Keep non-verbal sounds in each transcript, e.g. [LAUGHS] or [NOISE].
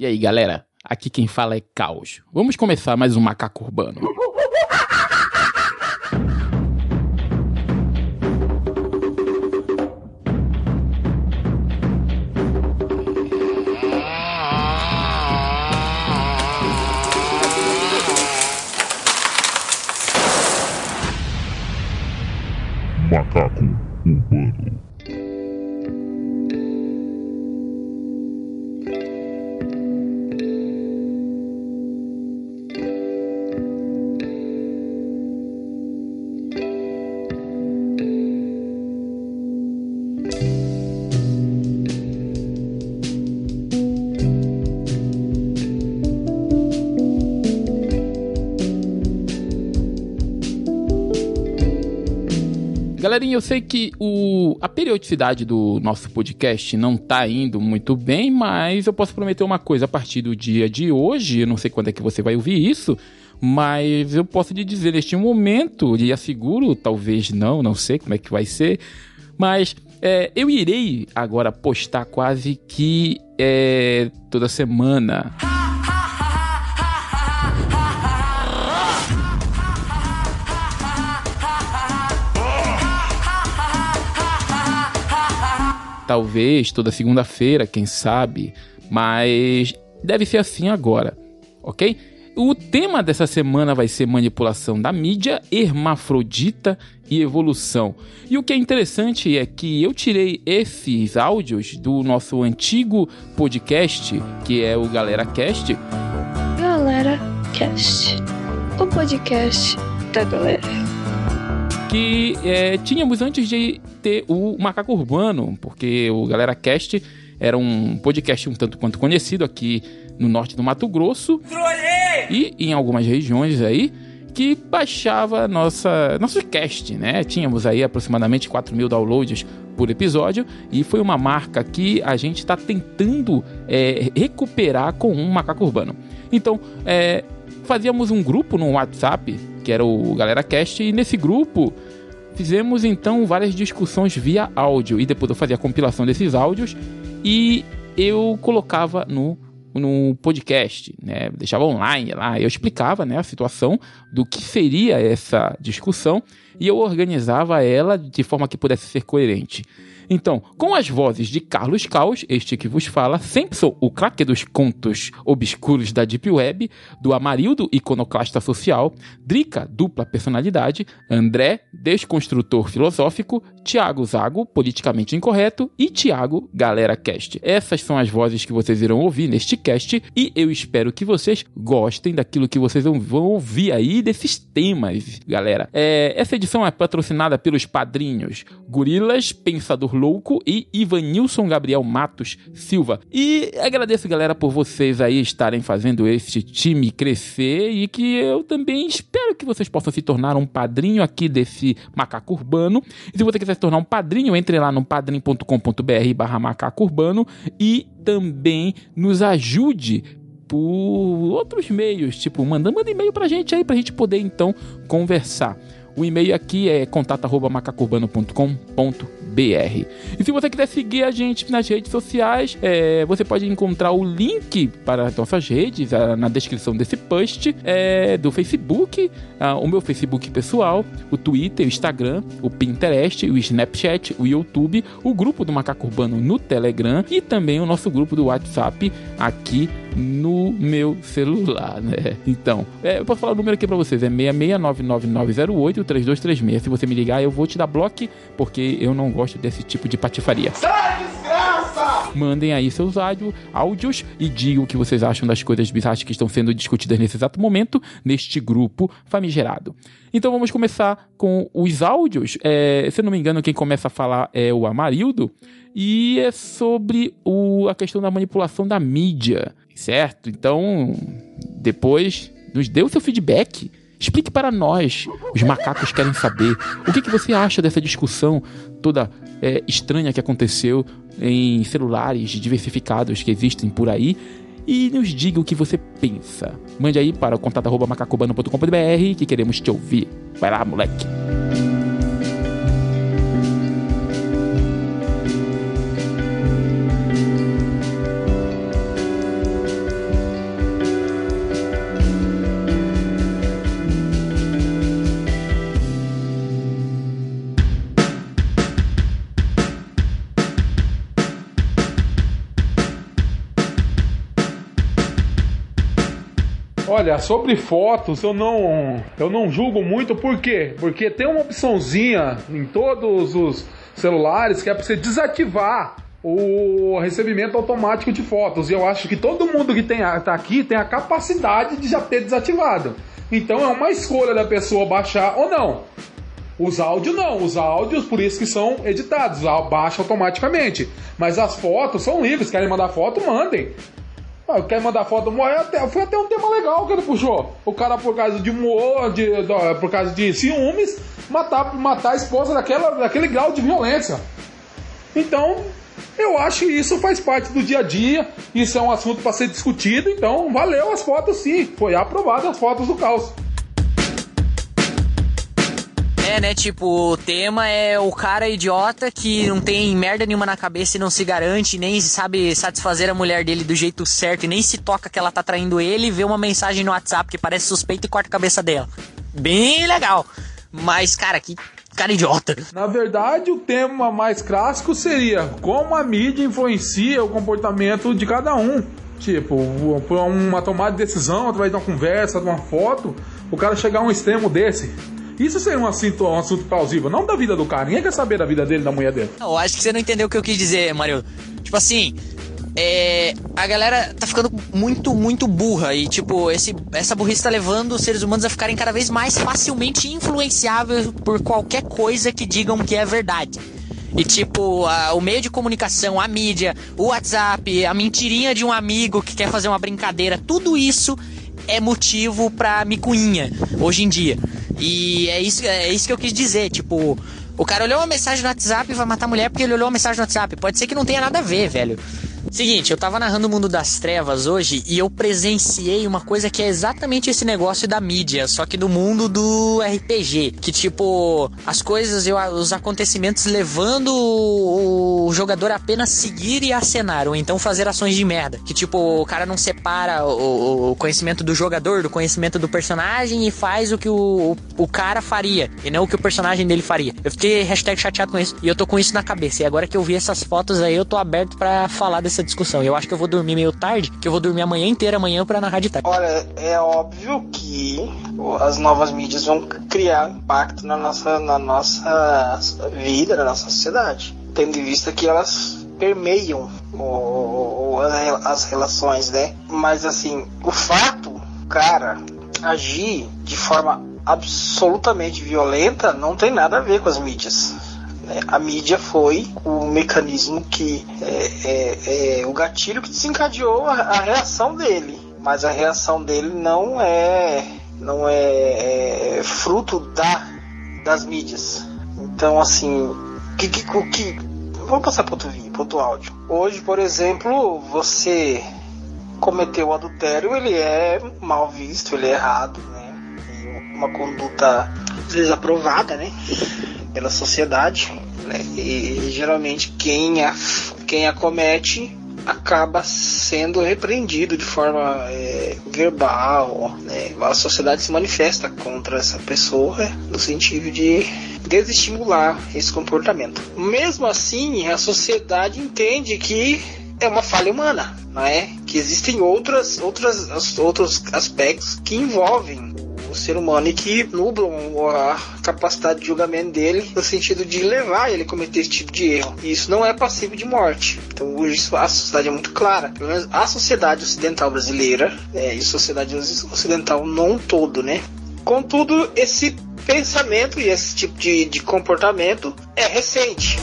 E aí, galera? Aqui quem fala é Caos. Vamos começar mais um Macaco Urbano. Macaco Urbano. Galerinha, eu sei que o, a periodicidade do nosso podcast não tá indo muito bem, mas eu posso prometer uma coisa a partir do dia de hoje, eu não sei quando é que você vai ouvir isso, mas eu posso te dizer neste momento, e asseguro, talvez não, não sei como é que vai ser, mas é, eu irei agora postar quase que é, toda semana. Talvez toda segunda-feira, quem sabe, mas deve ser assim agora, ok? O tema dessa semana vai ser manipulação da mídia, hermafrodita e evolução. E o que é interessante é que eu tirei esses áudios do nosso antigo podcast, que é o Galera Cast. Galera Cast, o podcast da galera que é, tínhamos antes de ter o Macaco Urbano, porque o Galera Cast era um podcast um tanto quanto conhecido aqui no norte do Mato Grosso e em algumas regiões aí que baixava nossa nosso cast, né? Tínhamos aí aproximadamente 4 mil downloads por episódio e foi uma marca que a gente está tentando é, recuperar com um Macaco Urbano. Então, é, fazíamos um grupo no WhatsApp que era o Galera Cast, e nesse grupo fizemos então várias discussões via áudio, e depois eu fazia a compilação desses áudios e eu colocava no, no podcast, né? Deixava online lá, eu explicava né, a situação do que seria essa discussão e eu organizava ela de forma que pudesse ser coerente. Então, com as vozes de Carlos Caos, este que vos fala, sempre sou o craque dos contos obscuros da Deep Web, do Amarildo, iconoclasta social, Drica, dupla personalidade, André, desconstrutor filosófico, Tiago Zago, politicamente incorreto, e Tiago, galera cast. Essas são as vozes que vocês irão ouvir neste cast, e eu espero que vocês gostem daquilo que vocês vão ouvir aí desses temas, galera. É, essa edição é patrocinada pelos padrinhos Gorilas, Pensador Louco e Ivanilson Gabriel Matos Silva. E agradeço, galera, por vocês aí estarem fazendo este time crescer e que eu também espero que vocês possam se tornar um padrinho aqui desse macaco urbano. E se você quiser se tornar um padrinho, entre lá no padrim.com.br barra macaco urbano e também nos ajude por outros meios, tipo, manda, manda e-mail pra gente aí, pra gente poder então conversar. O e-mail aqui é contato@macacurbano.com.br BR. E se você quiser seguir a gente nas redes sociais, é, você pode encontrar o link para as nossas redes a, na descrição desse post é, do Facebook, a, o meu Facebook pessoal, o Twitter, o Instagram, o Pinterest, o Snapchat, o YouTube, o grupo do Macaco Urbano no Telegram e também o nosso grupo do WhatsApp aqui no meu celular, né? Então, é, eu posso falar o número aqui para vocês, é 66999083236. Se você me ligar, eu vou te dar bloco, porque eu não gosto desse tipo de patifaria. Sai, desgraça! Mandem aí seus áudio, áudios e digam o que vocês acham das coisas bizarras que estão sendo discutidas nesse exato momento, neste grupo famigerado. Então vamos começar com os áudios. É, se eu não me engano, quem começa a falar é o Amarildo. E é sobre o, a questão da manipulação da mídia, certo? Então, depois, nos dê o seu feedback. Explique para nós, os macacos querem saber. O que, que você acha dessa discussão toda é, estranha que aconteceu em celulares diversificados que existem por aí? E nos diga o que você pensa. Mande aí para o contato.macacobano.com.br que queremos te ouvir. Vai lá, moleque. Olha, sobre fotos, eu não, eu não julgo muito, por quê? Porque tem uma opçãozinha em todos os celulares que é para você desativar o recebimento automático de fotos. E eu acho que todo mundo que tem, tá aqui tem a capacidade de já ter desativado. Então é uma escolha da pessoa baixar ou não. Os áudios não, os áudios por isso que são editados, baixa automaticamente. Mas as fotos são livres, querem mandar foto, mandem. Ah, quer mandar foto, até, foi até um tema legal que ele puxou. O cara por causa de humor, de, por causa de ciúmes, matar, matar a esposa daquela, daquele grau de violência. Então, eu acho que isso faz parte do dia a dia, isso é um assunto para ser discutido, então valeu as fotos sim, foi aprovado as fotos do caos. É, né? Tipo, o tema é o cara idiota que não tem merda nenhuma na cabeça e não se garante, nem sabe satisfazer a mulher dele do jeito certo e nem se toca que ela tá traindo ele vê uma mensagem no WhatsApp que parece suspeita e corta a cabeça dela. Bem legal. Mas, cara, que cara idiota. Na verdade, o tema mais clássico seria como a mídia influencia o comportamento de cada um. Tipo, por uma tomada de decisão, através de uma conversa, de uma foto, o cara chegar a um extremo desse. Isso seria um assunto, um assunto plausível, não da vida do cara. Ninguém quer saber da vida dele, da mulher dele. Eu acho que você não entendeu o que eu quis dizer, Mario. Tipo assim, é, a galera tá ficando muito, muito burra. E, tipo, esse, essa burrice tá levando os seres humanos a ficarem cada vez mais facilmente influenciáveis por qualquer coisa que digam que é verdade. E tipo, a, o meio de comunicação, a mídia, o WhatsApp, a mentirinha de um amigo que quer fazer uma brincadeira, tudo isso é motivo pra micuinha hoje em dia. E é isso, é isso que eu quis dizer, tipo, o cara olhou uma mensagem no WhatsApp e vai matar a mulher porque ele olhou uma mensagem no WhatsApp. Pode ser que não tenha nada a ver, velho. Seguinte, eu tava narrando o mundo das trevas hoje e eu presenciei uma coisa que é exatamente esse negócio da mídia, só que do mundo do RPG. Que tipo, as coisas, os acontecimentos levando o jogador a apenas seguir e acenar, ou então fazer ações de merda. Que tipo, o cara não separa o, conhecimento do jogador do conhecimento do personagem e faz o que o, o cara faria, e não o que o personagem dele faria. Eu fiquei chateado com isso e eu tô com isso na cabeça. E agora que eu vi essas fotos aí, eu tô aberto para falar desse essa discussão. Eu acho que eu vou dormir meio tarde, que eu vou dormir a manhã inteira amanhã para narrar de tarde. Olha, é óbvio que as novas mídias vão criar impacto na nossa, na nossa vida, na nossa sociedade. Tendo em vista que elas permeiam o, o, as relações, né? Mas assim, o fato, cara, agir de forma absolutamente violenta não tem nada a ver com as mídias. Né? A mídia foi o mecanismo que é, é, é o gatilho que desencadeou a, a, reação dele, mas a reação dele não é não é, é fruto da das mídias. Então assim, que que, que vamos passar para outro vídeo, para áudio. Hoje, por exemplo, você cometeu o adultério, ele é mal visto, ele é errado, né? Uma conduta desaprovada, né? Pela sociedade, né? E geralmente quem a, quem a comete acaba sendo repreendido de forma é, verbal, né? A sociedade se manifesta contra essa pessoa no sentido de desestimular esse comportamento. Mesmo assim, a sociedade entende que é uma falha humana, não é? Que existem outras, outras, outros aspectos que envolvem ser humano e que nublam a capacidade de julgamento dele no sentido de levar ele a cometer esse tipo de erro. E isso não é passivo de morte. Então hoje a sociedade é muito clara. Pelo menos a sociedade ocidental brasileira é, e sociedade ocidental não todo, né? Contudo, esse pensamento e esse tipo de, de comportamento é recente.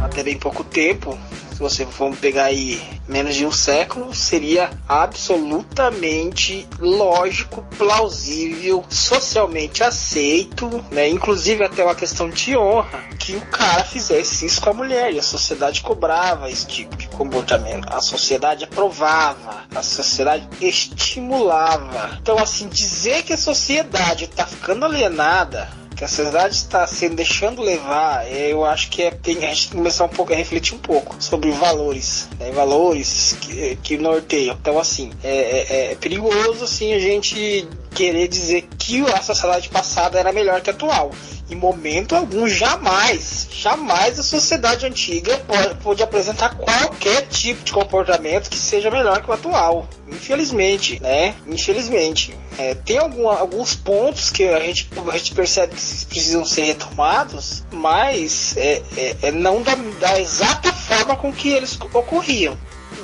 Até bem pouco tempo, você for pegar aí menos de um século, seria absolutamente lógico, plausível, socialmente aceito, né? Inclusive até uma questão de honra que o cara fizesse isso com a mulher e a sociedade cobrava esse tipo de comportamento. A sociedade aprovava, a sociedade estimulava. Então assim, dizer que a sociedade está ficando alienada que a sociedade está se deixando levar, eu acho que é, tem, a gente tem que começar um pouco a refletir um pouco sobre valores, né, valores que, que norteiam. Então, assim, é, é, é perigoso assim, a gente querer dizer que a sociedade passada era melhor que a atual. Em momento algum, jamais, jamais a sociedade antiga pode, pode apresentar qualquer tipo de comportamento que seja melhor que o atual. Infelizmente, né? Infelizmente. É, tem algum, alguns pontos que a gente, a gente percebe que precisam ser retomados, mas é, é, é não da, da exata forma com que eles ocorriam.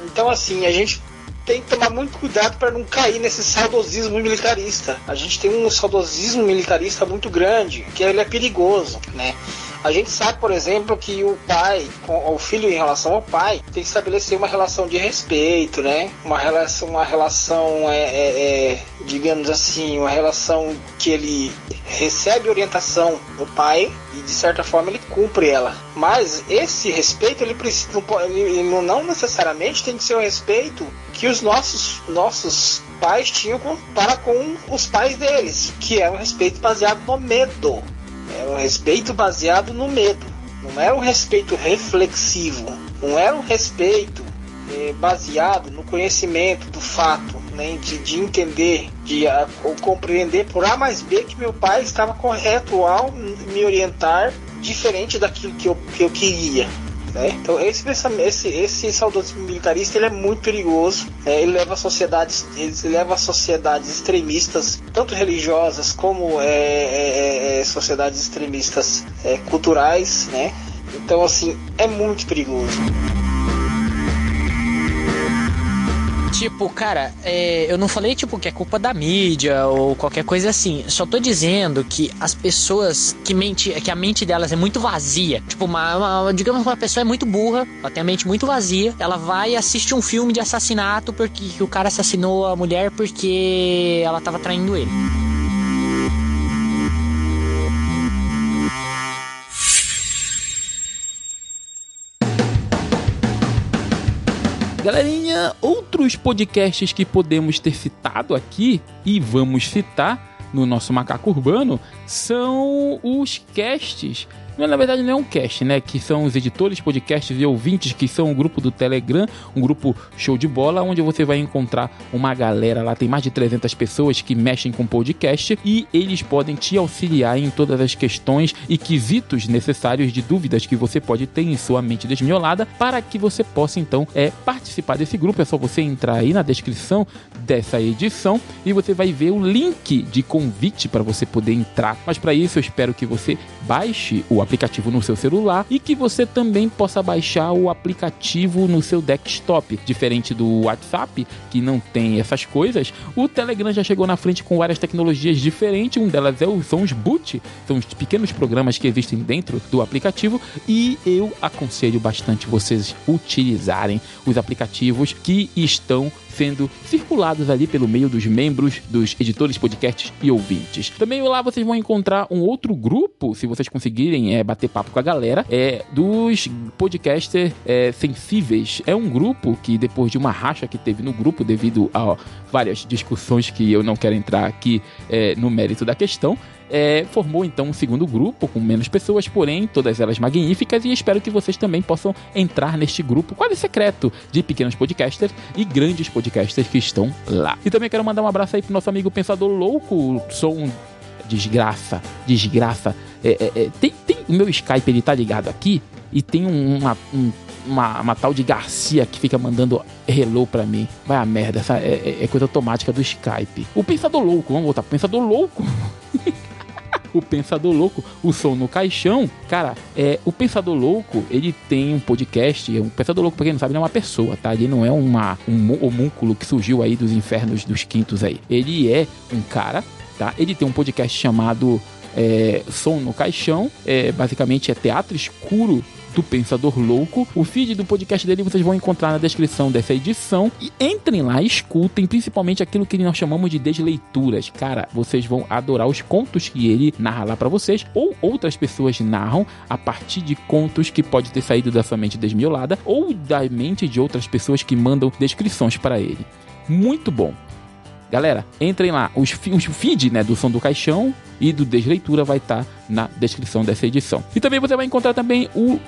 Então, assim, a gente tem que tomar muito cuidado para não cair nesse saudosismo militarista. A gente tem um saudosismo militarista muito grande, que ele é perigoso, né? A gente sabe, por exemplo, que o pai, o filho em relação ao pai, tem que estabelecer uma relação de respeito, né? Uma relação, uma relação, é, é, é, digamos assim, uma relação que ele recebe orientação do pai e de certa forma ele cumpre ela. Mas esse respeito ele precisa, ele não necessariamente tem que ser o respeito que os nossos nossos pais tinham para com os pais deles, que é um respeito baseado no medo. Era um respeito baseado no medo. Não era um respeito reflexivo. Não era um respeito eh, baseado no conhecimento do fato, né, de, de entender, de a, compreender por A mais B que meu pai estava correto ao me orientar diferente daquilo que eu, que eu queria. Né? Então esse, esse, esse saudosismo militarista ele é muito perigoso. Né? Ele leva sociedades, ele leva sociedades extremistas, tanto religiosas como é, é, é, é sociedades extremistas é, culturais, né? Então assim é muito perigoso. Tipo, cara, é, eu não falei tipo que é culpa da mídia ou qualquer coisa assim. Só tô dizendo que as pessoas que mente, que a mente delas é muito vazia. Tipo, uma, uma, digamos que uma pessoa é muito burra, ela tem a mente muito vazia. Ela vai e assiste um filme de assassinato porque o cara assassinou a mulher porque ela tava traindo ele. Galerinha, outros podcasts que podemos ter citado aqui e vamos citar no nosso Macaco Urbano são os casts não, na verdade não é um cast, né? Que são os editores, podcasts e ouvintes, que são um grupo do Telegram, um grupo show de bola, onde você vai encontrar uma galera lá, tem mais de 300 pessoas que mexem com podcast e eles podem te auxiliar em todas as questões e quesitos necessários de dúvidas que você pode ter em sua mente desmiolada para que você possa então é, participar desse grupo. É só você entrar aí na descrição dessa edição e você vai ver o link de convite para você poder entrar. Mas para isso eu espero que você baixe o aplicativo no seu celular e que você também possa baixar o aplicativo no seu desktop. Diferente do WhatsApp, que não tem essas coisas, o Telegram já chegou na frente com várias tecnologias diferentes. Um delas é o, são os boot, são os pequenos programas que existem dentro do aplicativo e eu aconselho bastante vocês utilizarem os aplicativos que estão sendo circulados ali pelo meio dos membros, dos editores, podcasts e ouvintes. Também lá vocês vão encontrar um outro grupo, se vocês conseguirem é, bater papo com a galera, é dos podcasters é, sensíveis. É um grupo que depois de uma racha que teve no grupo devido a ó, várias discussões que eu não quero entrar aqui é, no mérito da questão, é, formou então um segundo grupo com menos pessoas, porém todas elas magníficas e espero que vocês também possam entrar neste grupo quase secreto de pequenos podcasters e grandes podcasters que estão lá. E também quero mandar um abraço aí pro nosso amigo Pensador Louco, sou um desgraça, desgraça. É, é, é, tem, tem o meu Skype, ele tá ligado aqui e tem uma, um, uma, uma, tal de Garcia que fica mandando hello pra mim. Vai a merda, essa é, é, é coisa automática do Skype. O Pensador Louco, vamos voltar pro Pensador Louco. [LAUGHS] o Pensador Louco, o som no caixão. Cara, é, o Pensador Louco, ele tem um podcast. O Pensador Louco, pra quem não sabe, não é uma pessoa, tá? Ele não é uma, um homúnculo que surgiu aí dos infernos dos quintos aí. Ele é um cara, tá? Ele tem um podcast chamado é, Som no Caixão. É, basicamente é teatro escuro do Pensador Louco. O feed do podcast dele vocês vão encontrar na descrição dessa edição. E entrem lá, escutem, principalmente aquilo que nós chamamos de desleituras. Cara, vocês vão adorar os contos que ele narra lá para vocês, ou outras pessoas narram a partir de contos que pode ter saído da sua mente desmiolada, ou da mente de outras pessoas que mandam descrições para ele. Muito bom. Galera, entrem lá. Os, os feed né, do Som do Caixão e do Desleitura vai estar tá na descrição dessa edição. E também você vai encontrar também o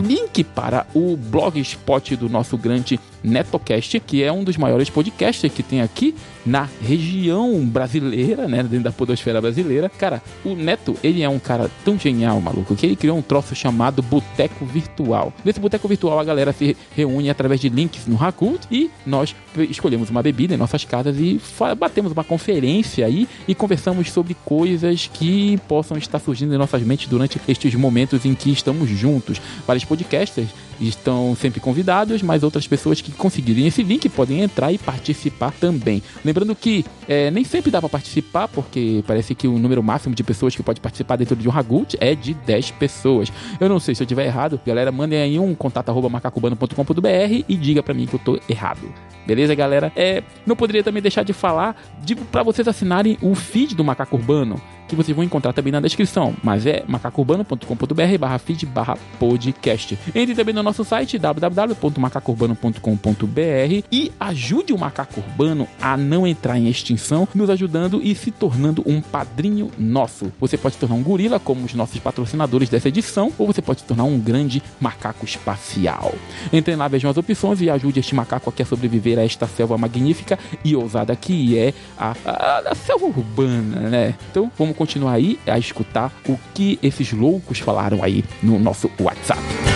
link para o blogspot do nosso grande NetoCast, que é um dos maiores podcasts que tem aqui na região brasileira, né, dentro da podosfera brasileira. Cara, o Neto, ele é um cara tão genial, maluco, que ele criou um troço chamado Boteco Virtual. Nesse Boteco Virtual, a galera se reúne através de links no Hakult e nós escolhemos uma bebida em nossas casas e batemos uma conferência aí e conversamos sobre coisas que possam estar surgindo em nossas mentes durante estes momentos em que estamos juntos. Vários podcasters estão sempre convidados, mas outras pessoas que conseguirem esse link podem entrar e participar também. Lembrando que é, nem sempre dá para participar, porque parece que o número máximo de pessoas que pode participar dentro de um Hagut é de 10 pessoas. Eu não sei se eu estiver errado, galera, mandem aí um contato arroba macacubano.com.br e diga para mim que eu tô errado. Beleza, galera? É, não poderia também deixar de falar de para vocês assinarem o feed do Macaco Urbano que vocês vão encontrar também na descrição, mas é macacourbano.com.br barra feed barra podcast. Entre também no nosso site www.macacourbano.com.br e ajude o Macaco Urbano a não entrar em extinção, nos ajudando e se tornando um padrinho nosso. Você pode se tornar um gorila, como os nossos patrocinadores dessa edição, ou você pode se tornar um grande macaco espacial. Entrem lá, vejam as opções e ajude este macaco aqui a sobreviver a esta selva magnífica e ousada que é a, a, a selva urbana, né? Então, vamos continuar aí a escutar o que esses loucos falaram aí no nosso WhatsApp.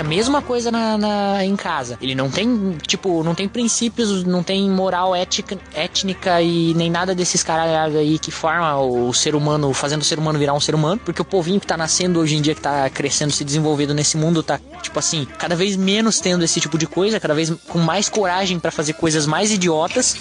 A mesma coisa na, na, em casa. Ele não tem, tipo, não tem princípios, não tem moral ética, étnica e nem nada desses caras aí que forma o ser humano, fazendo o ser humano virar um ser humano. Porque o povinho que tá nascendo hoje em dia, que tá crescendo, se desenvolvendo nesse mundo, tá, tipo assim, cada vez menos tendo esse tipo de coisa, cada vez com mais coragem para fazer coisas mais idiotas.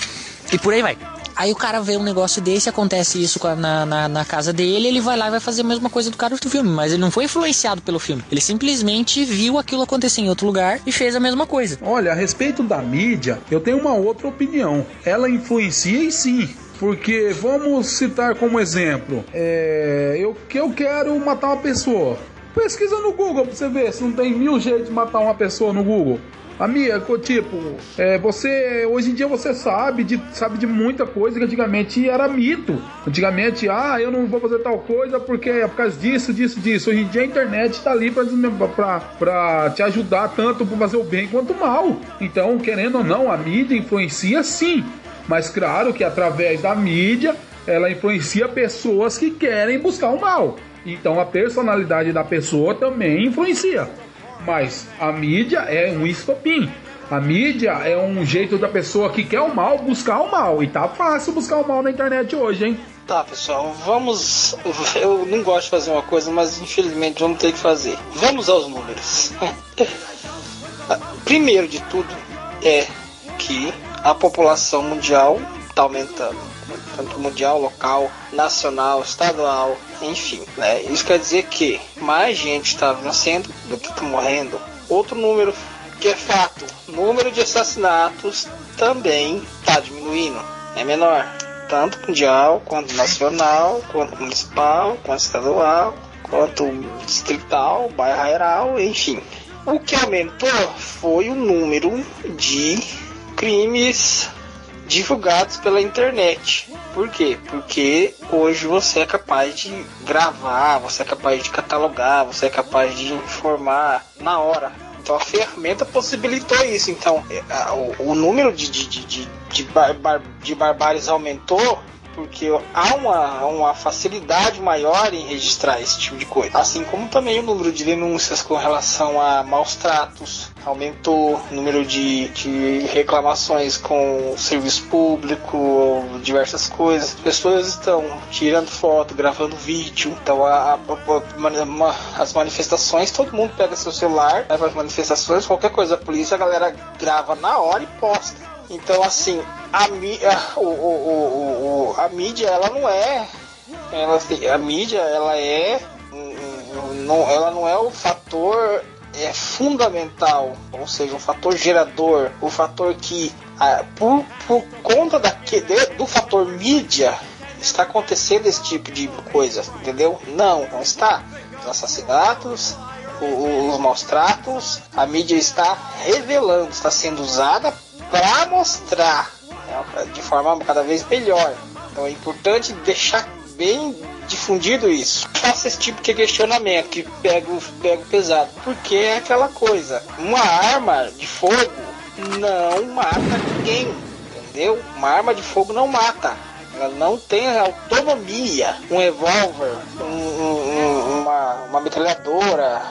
E por aí vai. Aí o cara vê um negócio desse, acontece isso na, na, na, casa dele, ele vai lá e vai fazer a mesma coisa do cara do filme. Mas ele não foi influenciado pelo filme. Ele simplesmente viu aquilo acontecer em outro lugar e fez a mesma coisa. Olha, a respeito da mídia, eu tenho uma outra opinião. Ela influencia e sim. Porque vamos citar como exemplo, é, eu eu quero matar uma pessoa. Pesquisa no Google pra você ver se não tem mil jeitos de matar uma pessoa no Google. Amiga, tipo, é, você hoje em dia você sabe de, sabe de muita coisa que antigamente era mito. Antigamente, ah, eu não vou fazer tal coisa porque é por causa disso, disso, disso. Hoje em dia a internet tá ali pra, pra, pra te ajudar tanto para fazer o bem quanto o mal. Então, querendo ou não, a mídia influencia sim. Mas claro que através da mídia ela influencia pessoas que querem buscar o mal. Então a personalidade da pessoa também influencia. Mas a mídia é um estopim. A mídia é um jeito da pessoa que quer o mal buscar o mal. E tá fácil buscar o mal na internet hoje, hein? Tá, pessoal, vamos. [LAUGHS] Eu não gosto de fazer uma coisa, mas infelizmente vamos ter que fazer. Vamos aos números. [LAUGHS] Primeiro de tudo é que a população mundial está aumentando tanto mundial, local, nacional, estadual, enfim. Né? Isso quer dizer que mais gente está nascendo do que está morrendo. Outro número que é fato, número de assassinatos também está diminuindo, é menor, tanto mundial quanto nacional, quanto municipal, quanto estadual, quanto distrital, bairral, enfim. O que aumentou foi o número de crimes divulgados pela internet. Por quê? Porque hoje você é capaz de gravar, você é capaz de catalogar, você é capaz de informar na hora. Então a ferramenta possibilitou isso. Então é, o, o número de, de, de, de, bar, bar, de barbáries aumentou porque há uma, uma facilidade maior em registrar esse tipo de coisa. Assim como também o número de denúncias com relação a maus tratos aumentou, o número de, de reclamações com serviço público, diversas coisas. As pessoas estão tirando foto, gravando vídeo. Então a, a, a, as manifestações, todo mundo pega seu celular, vai as manifestações, qualquer coisa, a polícia, a galera grava na hora e posta. Então, assim, a, [LAUGHS] o, o, o, a mídia, ela não é. Ela, a mídia, ela é. Não, ela não é o fator é fundamental, ou seja, o fator gerador, o fator que, ah, por, por conta daque- de- do fator mídia, está acontecendo esse tipo de coisa, entendeu? Não, não está. Os assassinatos, o- o- os maus tratos, a mídia está revelando, está sendo usada para mostrar né, de forma cada vez melhor. Então é importante deixar bem difundido isso. Faça esse tipo de questionamento que pega o, pega o pesado. Porque é aquela coisa, uma arma de fogo não mata ninguém, entendeu? Uma arma de fogo não mata. Ela não tem autonomia. Um revólver, um- um- uma, uma metralhadora,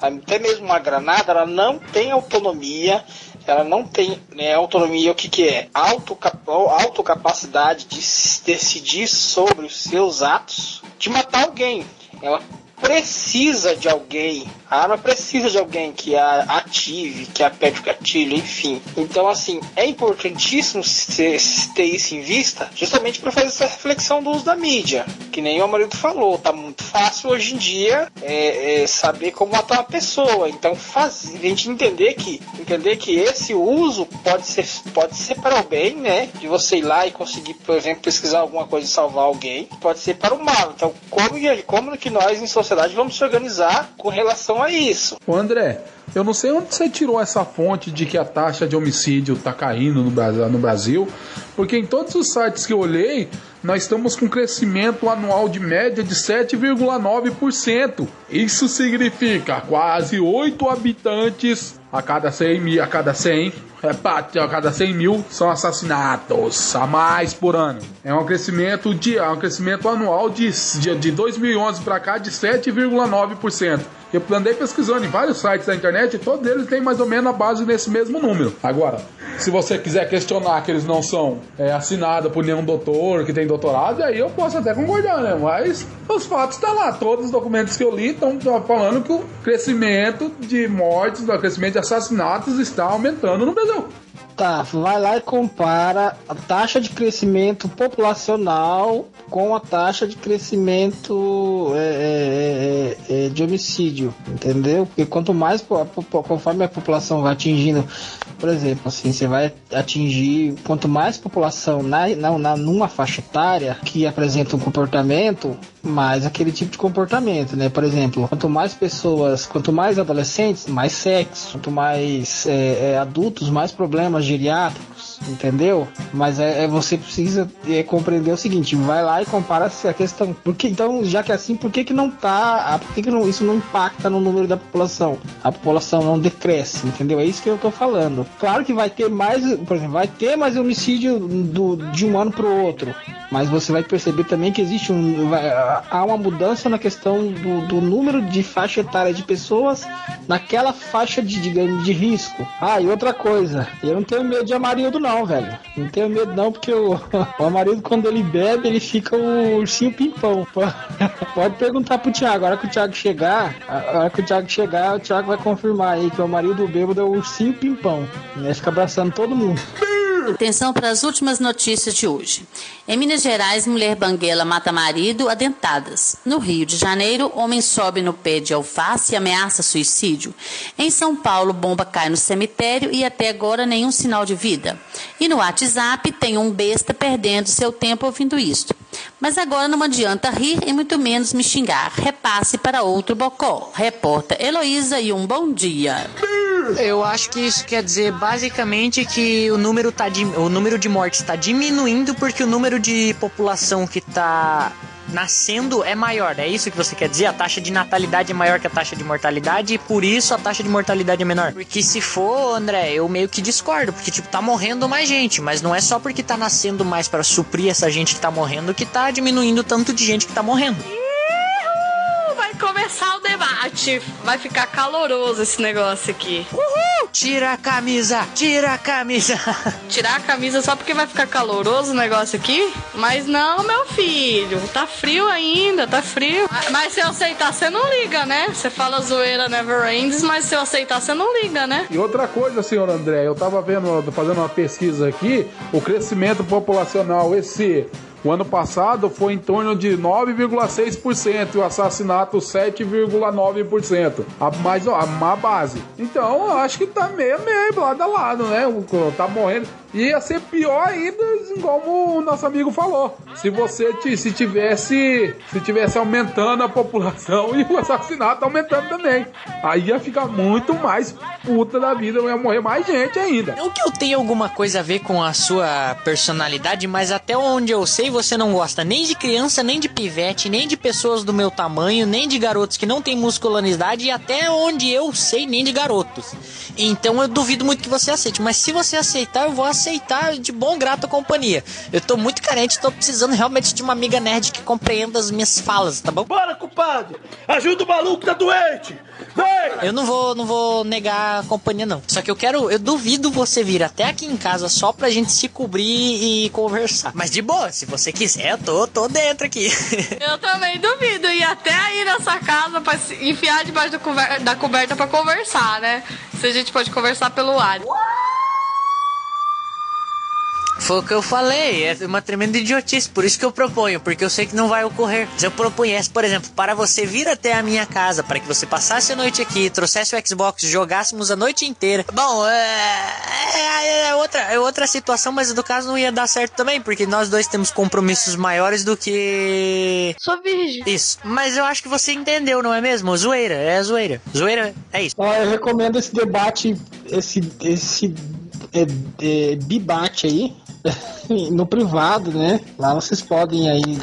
até mesmo uma granada, ela não tem autonomia, ela não tem né, autonomia, o que, que é? Autocap autocapacidade de s- decidir sobre os seus atos, de matar alguém. Ela precisa de alguém, a arma precisa de alguém que a ative, que aperte o gatilho, enfim. Então, assim, é importantíssimo se ter isso em vista, justamente para fazer essa reflexão do uso da mídia. Que nem o marido falou, tá muito fácil hoje em dia é, é, saber como matar uma pessoa. Então, faz, a gente entender que, entender que esse uso pode ser, pode ser para o bem, né? De você ir lá e conseguir, por exemplo, pesquisar alguma coisa e salvar alguém, pode ser para o mal. Então, como, como que nós em sociedade vamos se organizar com relação a isso? Ô André, eu não sei onde você tirou essa fonte de que a taxa de homicídio tá caindo no Brasil, porque em todos os sites que eu olhei, nós estamos com crescimento anual de média de 7,9%. Isso significa quase 8 habitantes a cada 100 mil, a cada 100, repate, a cada 100 mil são assassinatos a mais por ano. É um crescimento de, é um crescimento anual de, de, de 2011 para cá de 7,9%. Eu andei pesquisando em vários sites da internet e todos eles têm mais ou menos a base nesse mesmo número. Agora, se você quiser questionar que eles não são é, assinados por nenhum doutor que tem doutorado, aí eu posso até concordar, né? Mas os fatos estão lá. Todos os documentos que eu li estão falando que o crescimento de mortes, o crescimento de assassinatos está aumentando no Brasil. Tá, vai lá e compara a taxa de crescimento populacional com a taxa de crescimento é, é, é, é, de homicídio, entendeu? Porque quanto mais, conforme a população vai atingindo, por exemplo, assim, você vai atingir, quanto mais população na, na- numa faixa etária que apresenta um comportamento, mais aquele tipo de comportamento, né? Por exemplo, quanto mais pessoas, quanto mais adolescentes, mais sexo, quanto mais é, é, adultos, mais problemas geriátricos, entendeu? Mas é, é- você precisa é, compreender o seguinte, vai lá e compara a questão. Porque então, já que é assim, por que que não tá, por que que não- isso não impacta no número da população? A população não decresce, entendeu? É isso que eu tô falando. Claro que vai ter mais, por exemplo, vai ter mais homicídio do, de um ano pro outro, mas você vai perceber também que existe um vai- há uma mudança na questão do, do número de faixa etária de pessoas naquela faixa de, de risco. Ah, e outra coisa, eu não tenho medo de Amarildo não, velho. Não tenho medo não, porque o, [LAUGHS] o Amarildo quando ele bebe, ele fica o ursinho pimpão. [LAUGHS] Pode perguntar pro Thiago, a hora que o Thiago chegar, a hora que o Thiago chegar, o Thiago vai confirmar aí que o Amarildo bêbado é o ursinho pimpão. Ele fica abraçando todo mundo. Atenção para as últimas notícias de hoje. Em Minas Gerais, mulher banguela mata marido a dentadas. No Rio de Janeiro, homem sobe no pé de alface e ameaça suicídio. Em São Paulo, bomba cai no cemitério e até agora nenhum sinal de vida. E no WhatsApp tem um besta perdendo seu tempo ouvindo isto. Mas agora não adianta rir e muito menos me xingar. Repasse para outro bocó. Repórter Heloísa e um bom dia. Eu acho que isso quer dizer basicamente que o número, tá o número de mortes está diminuindo porque o número de população que está nascendo é maior. É isso que você quer dizer? A taxa de natalidade é maior que a taxa de mortalidade e por isso a taxa de mortalidade é menor. Porque se for, André, eu meio que discordo, porque tipo tá morrendo mais gente, mas não é só porque tá nascendo mais para suprir essa gente que tá morrendo que tá diminuindo tanto de gente que tá morrendo. Começar o debate. Vai ficar caloroso esse negócio aqui. Uhul! Tira a camisa, tira a camisa. [LAUGHS] Tirar a camisa só porque vai ficar caloroso o negócio aqui? Mas não, meu filho. Tá frio ainda, tá frio. Ah, Mas se eu aceitar, você não liga, né? Você fala zoeira never ends, mas se eu aceitar, você não liga, né? E outra coisa, senhor André, eu tava vendo, fazendo uma pesquisa aqui, o crescimento populacional, esse O ano passado foi em torno de 9,6% e o assassinato 7,9%. A mais a má base. Então, acho que tá meio meio lado a lado, né? Tá morrendo. E ia ser pior ainda, como o nosso amigo falou. Se você se tivesse se tivesse aumentando a população [LAUGHS] e o assassinato aumentando também. Aí ia ficar muito mais puta da vida, ia morrer mais gente ainda. Não que eu tenha alguma coisa a ver com a sua personalidade, mas até onde eu sei, você não gosta nem de criança, nem de pivete, nem de pessoas do meu tamanho, nem de garotos que não têm musculosidade e até onde eu sei, nem de garotos. Então eu duvido muito que você aceite, mas se você aceitar, eu vou aceitar de bom grato a companhia. Eu tô muito carente, tô precisando realmente de uma amiga nerd que compreenda as minhas falas, tá bom? Bora, compadre! Ajuda o maluco que tá doente! Vem! Eu não vou, não vou negar a companhia, não. Só que eu quero, eu duvido você vir até aqui em casa só pra gente se cobrir e conversar. Mas de boa, se você quiser, eu tô, tô dentro aqui. [LAUGHS] Eu também duvido ir até aí nessa casa pra se enfiar debaixo da coberta pra conversar, né? Se a gente pode conversar pelo ar. Foi o que eu falei, é uma tremenda idiotice, por isso que eu proponho, porque eu sei que não vai ocorrer. Se eu propusesse, por exemplo, para você vir até a minha casa, para que você passasse a noite aqui, trouxesse o Xbox, jogássemos a noite inteira. Bom, é, é, é outra, é outra situação, mas no caso não ia dar certo também, porque nós dois temos compromissos maiores do que. Sou virgem. Isso. Mas eu acho que você entendeu, não é mesmo? Zoeira, é zoeira. Zoeira é isso. Ó, eu recomendo esse debate, esse, esse é, é, debate aí, [LAUGHS] no privado, né? Lá vocês podem aí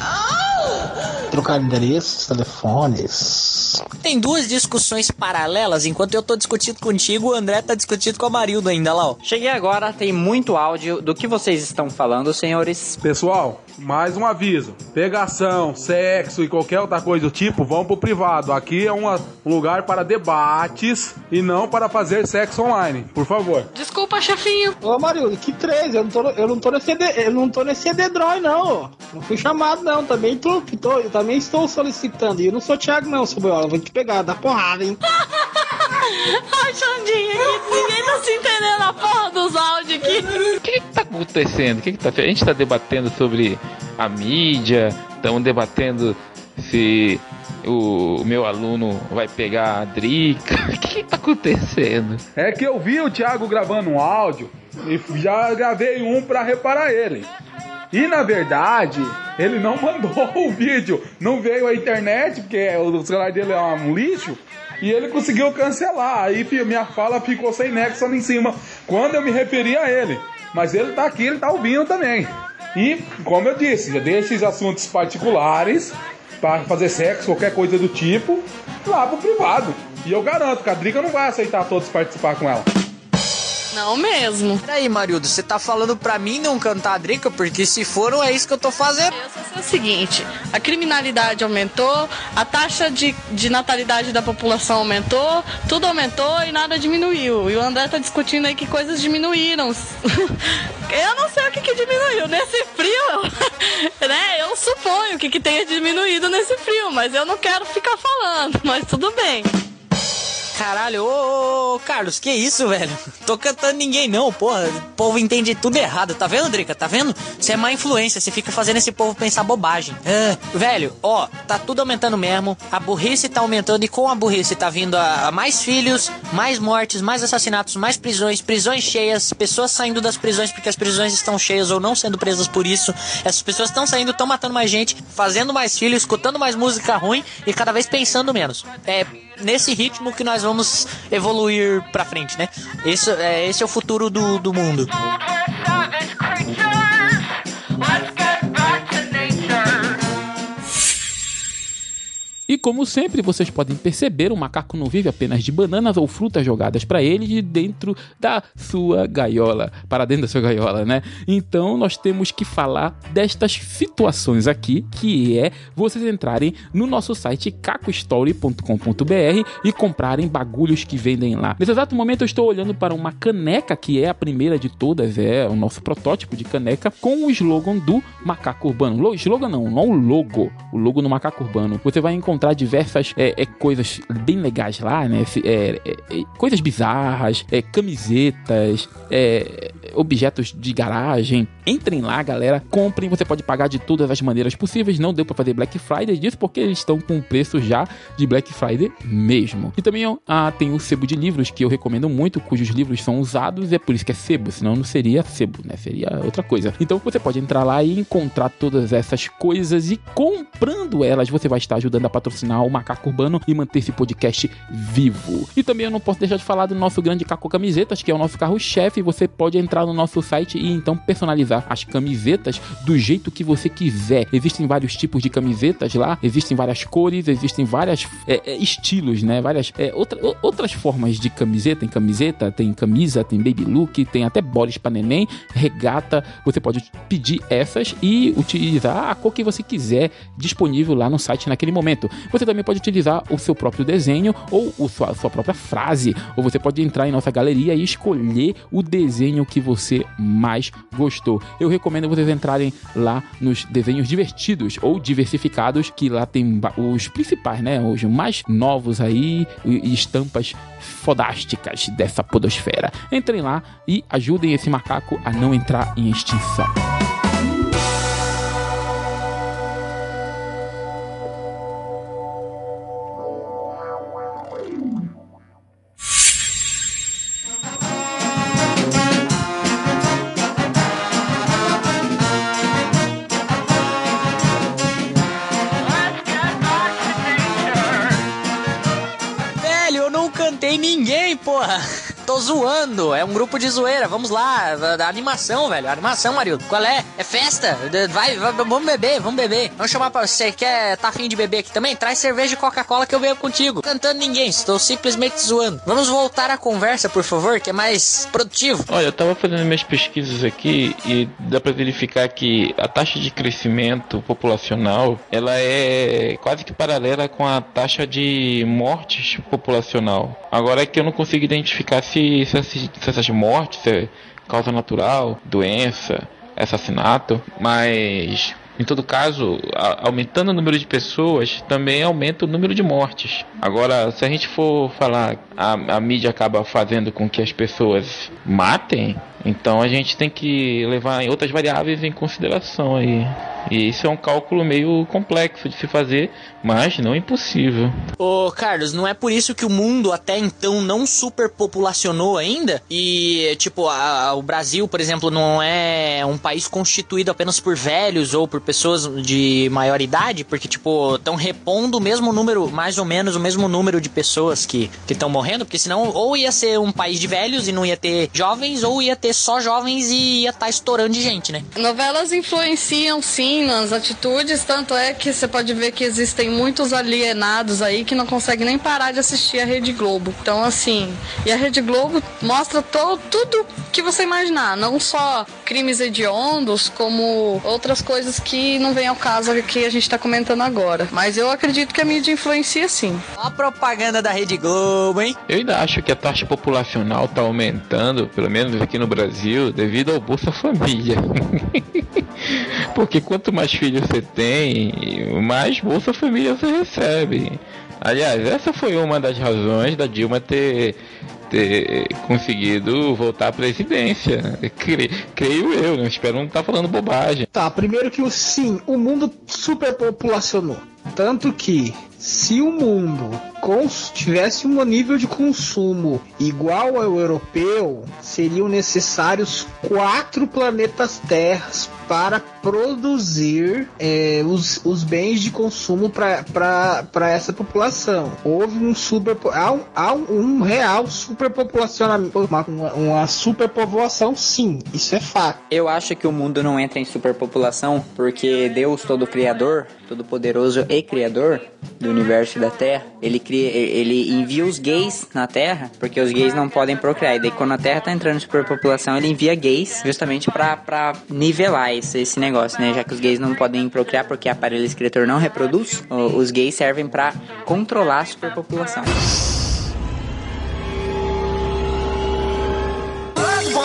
trocar endereços, telefones. Tem duas discussões paralelas, enquanto eu tô discutindo contigo, o André tá discutindo com a Marilda ainda lá, ó. Cheguei agora, tem muito áudio do que vocês estão falando, senhores. Pessoal, mais um aviso: pegação, sexo e qualquer outra coisa do tipo, vão pro privado. Aqui é uma- um lugar para debates e não para fazer sexo online. Por favor. Desculpa, chefinho. Ô Marildo, que três? Eu não tô, eu não tô nesse ED, eu não tô nesse ED-Droid, não. Não fui chamado, não. Também tô, tô- eu também estou solicitando. E eu não sou Thiago, não, seu boiola. Vou te pegar, dá porrada, hein? [LAUGHS] Ai, Xandinha, ninguém tá se entendendo acontecendo? O que, que tá A gente tá debatendo sobre a mídia, estamos debatendo se o meu aluno vai pegar a Drica. [LAUGHS] O que, que tá acontecendo? É que eu vi o Thiago gravando um áudio e já gravei um para reparar ele. E na verdade, ele não [LAUGHS] mandou o vídeo. Não veio a internet, porque o celular dele é um lixo. E ele conseguiu cancelar. Aí minha fala ficou sem nexo ali em cima. Quando eu me referi a ele. Mas ele tá aqui, ele tá ouvindo também. E, como eu disse, já deixa esses assuntos particulares para fazer sexo, qualquer coisa do tipo, lá pro privado. E eu garanto que a Drica não vai aceitar todos participar com ela. Não mesmo. Peraí, Marildo, você tá falando pra mim não cantar a Drica? Porque se for, não é isso que eu tô fazendo. Eu só sei o seguinte: a criminalidade aumentou, a taxa de, de natalidade da população aumentou, tudo aumentou e nada diminuiu. E o André tá discutindo aí que coisas diminuíram. [LAUGHS] Eu não sei o que, que diminuiu. Nesse frio, [LAUGHS] né? Eu suponho que, que tenha diminuído nesse frio, mas eu não quero ficar falando, mas tudo bem. Caralho, ô, ô, ô, Carlos, que isso, velho? Tô cantando ninguém não, porra. O povo entende tudo errado, tá vendo, Drica? Tá vendo? Você é má influência, você fica fazendo esse povo pensar bobagem. Ah, velho, ó, tá tudo aumentando mesmo, a burrice tá aumentando e com a burrice tá vindo a, a mais filhos, mais mortes, mais assassinatos, mais prisões, prisões cheias, pessoas saindo das prisões porque as prisões estão cheias ou não sendo presas por isso. Essas pessoas estão saindo, estão matando mais gente, fazendo mais filhos, escutando mais música ruim e cada vez pensando menos. É nesse ritmo que nós vamos evoluir pra frente, né? Esse é, esse é o futuro do, do mundo. Como sempre, vocês podem perceber, o macaco não vive apenas de bananas ou frutas jogadas para ele de dentro da sua gaiola, para dentro da sua gaiola, né? Então nós temos que falar destas situações aqui, que é vocês entrarem no nosso site cacostory.com.br e comprarem bagulhos que vendem lá. Nesse exato momento eu estou olhando para uma caneca que é a primeira de todas, é o nosso protótipo de caneca com o slogan do macaco urbano. Lo- Slogan não, não o logo, o logo no macaco urbano. Você vai encontrar diversas é, é, coisas bem legais lá, né? É, é, é, coisas bizarras, é, camisetas, objetos de garagem, entrem lá, galera, comprem, você pode pagar de todas as maneiras possíveis, não deu para fazer Black Friday disso porque eles estão com preço já de Black Friday mesmo. E também ah, tem o sebo de livros que eu recomendo muito, cujos livros são usados, é por isso que é sebo, senão não seria sebo, né? Seria outra coisa. Então você pode entrar lá e encontrar todas essas coisas e comprando elas você vai estar ajudando a patrocinar o Macaco Urbano e manter esse podcast vivo. E também eu não posso deixar de falar do nosso grande Caco Camisetas, que é o nosso carro-chefe. Você pode entrar no nosso site e então personalizar as camisetas do jeito que você quiser. Existem vários tipos de camisetas lá, existem várias cores, existem vários é, é, estilos, né? Várias é, outra, outras formas de camiseta. Tem camiseta, tem camisa, tem baby look, tem até bolis para neném, regata. Você pode pedir essas e utilizar a cor que você quiser disponível lá no site naquele momento. Você também pode utilizar o seu próprio desenho ou a sua, sua própria frase, ou você pode entrar em nossa galeria e escolher o desenho que você mais gostou. Eu recomendo vocês entrarem lá nos desenhos divertidos ou diversificados, que lá tem os principais, né? Os mais novos aí e estampas fodásticas dessa podosfera. Entrem lá e ajudem esse macaco a não entrar em extinção. Zoando, é um grupo de zoeira. Vamos lá, animação, velho. Animação, Marildo. Qual é? É festa? Vai, vai, vamos beber, vamos beber. Vamos chamar pra você. Quer tá afim de beber aqui também? Traz cerveja e Coca-Cola que eu venho contigo. Cantando ninguém, estou simplesmente zoando. Vamos voltar à conversa, por favor, que é mais produtivo. Olha, eu tava fazendo minhas pesquisas aqui e dá pra verificar que a taxa de crescimento populacional ela é quase que paralela com a taxa de mortes populacional. Agora é que eu não consigo identificar se, essas- se essas mortes é causa natural, doença, assassinato, mas em todo caso, aumentando o número de pessoas, também aumenta o número de mortes. Agora, se a gente for falar, a, a mídia acaba fazendo com que as pessoas matem, então a gente tem que levar outras variáveis em consideração aí. E isso é um cálculo meio complexo de se fazer, mas não impossível. Ô, Carlos, não é por isso que o mundo até então não superpopulacionou ainda? E, tipo, a- a- o Brasil, por exemplo, não é um país constituído apenas por velhos ou por pessoas de maior idade? Porque, tipo, estão repondo o mesmo número, mais ou menos o mesmo número de pessoas que estão morrendo? Porque senão, ou ia ser um país de velhos e não ia ter jovens, ou ia ter só jovens e ia estar estourando de gente, né? Novelas influenciam sim nas atitudes, tanto é que você pode ver que existem muitos alienados aí que não conseguem nem parar de assistir a Rede Globo. Então, assim, e a Rede Globo mostra to- tudo que você imaginar, não só crimes hediondos, como outras coisas que não vem ao caso que a gente tá comentando agora. Mas eu acredito que a mídia influencia sim. A propaganda da Rede Globo, hein? Eu ainda acho que a taxa populacional está aumentando, pelo menos aqui no Brasil, devido ao Bolsa Família. [LAUGHS] Porque quanto mais filhos você tem, mais Bolsa Família você recebe. Aliás, essa foi uma das razões da Dilma ter, ter conseguido voltar à presidência. [LAUGHS] Cre- creio eu, não espero não estar falando bobagem. Tá, primeiro que o sim, o mundo superpopulacionou. Tanto que se o mundo tivesse um nível de consumo igual ao europeu, seriam necessários quatro planetas Terras para produzir eh, os, os bens de consumo para essa população. Houve um super há um, há um real superpopulacionamento, uma, uma superpovoação, sim, isso é fato. Eu acho que o mundo não entra em superpopulação porque Deus, todo criador, todo poderoso e criador do universo e da Terra, ele cria, ele envia os gays na Terra, porque os gays não podem procriar. E daí quando a Terra tá entrando em superpopulação, ele envia gays justamente pra nivelar esse, esse negócio, né? Já que os gays não podem procriar porque aparelho excretor não reproduz, os gays servem pra controlar a superpopulação.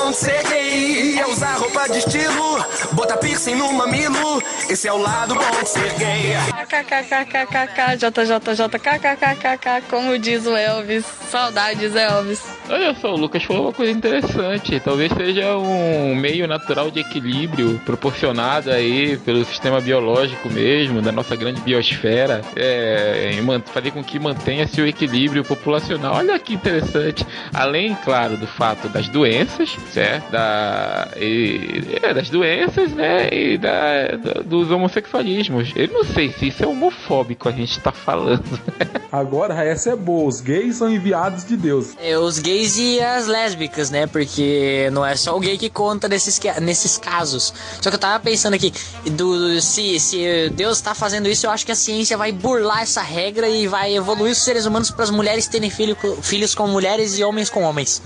De ser gay é usar roupa de estilo, botar piercing no mamilo. Esse é o lado bom de ser gay. KKKKKK, JJJ, KKKKK, como diz o Elvis. Saudades, Elvis. Olha só, o Lucas falou uma coisa interessante. Talvez seja um meio natural de equilíbrio proporcionado aí pelo sistema biológico mesmo, da nossa grande biosfera, é, fazer com que mantenha-se o equilíbrio populacional. Olha que interessante. Além, claro, do fato das doenças, certo? Da, e, é, das doenças, né? E da, da, dos homossexualismos. Eu não sei se isso é homofóbico a gente tá falando. [LAUGHS] Agora, essa é boa. Os gays são enviados de Deus. É, os gays e as lésbicas, né? Porque não é só o gay que conta nesses, nesses casos. Só que eu tava pensando aqui, do, se, se Deus tá fazendo isso, eu acho que a ciência vai burlar essa regra e vai evoluir os seres humanos para as mulheres terem filho, filhos com mulheres e homens com homens.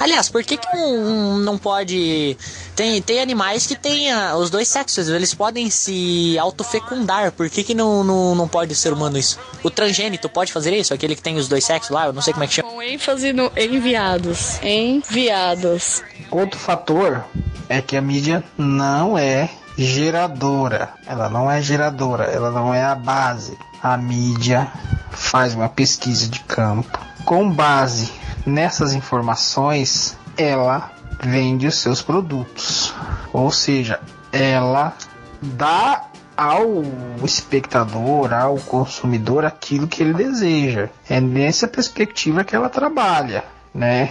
Aliás, por que, que um, um não pode. Tem, tem animais que têm os dois sexos, eles podem se autofecundar. Por que, que não, não, não pode ser humano isso? O transgênito pode fazer isso? Aquele que tem os dois sexos lá, eu não sei como é que chama. Com ênfase no enviados. Enviados. Outro fator é que a mídia não é geradora. Ela não é geradora, ela não é a base. A mídia faz uma pesquisa de campo com base nessas informações, ela vende os seus produtos. Ou seja, ela dá ao espectador, ao consumidor aquilo que ele deseja. É nessa perspectiva que ela trabalha, né?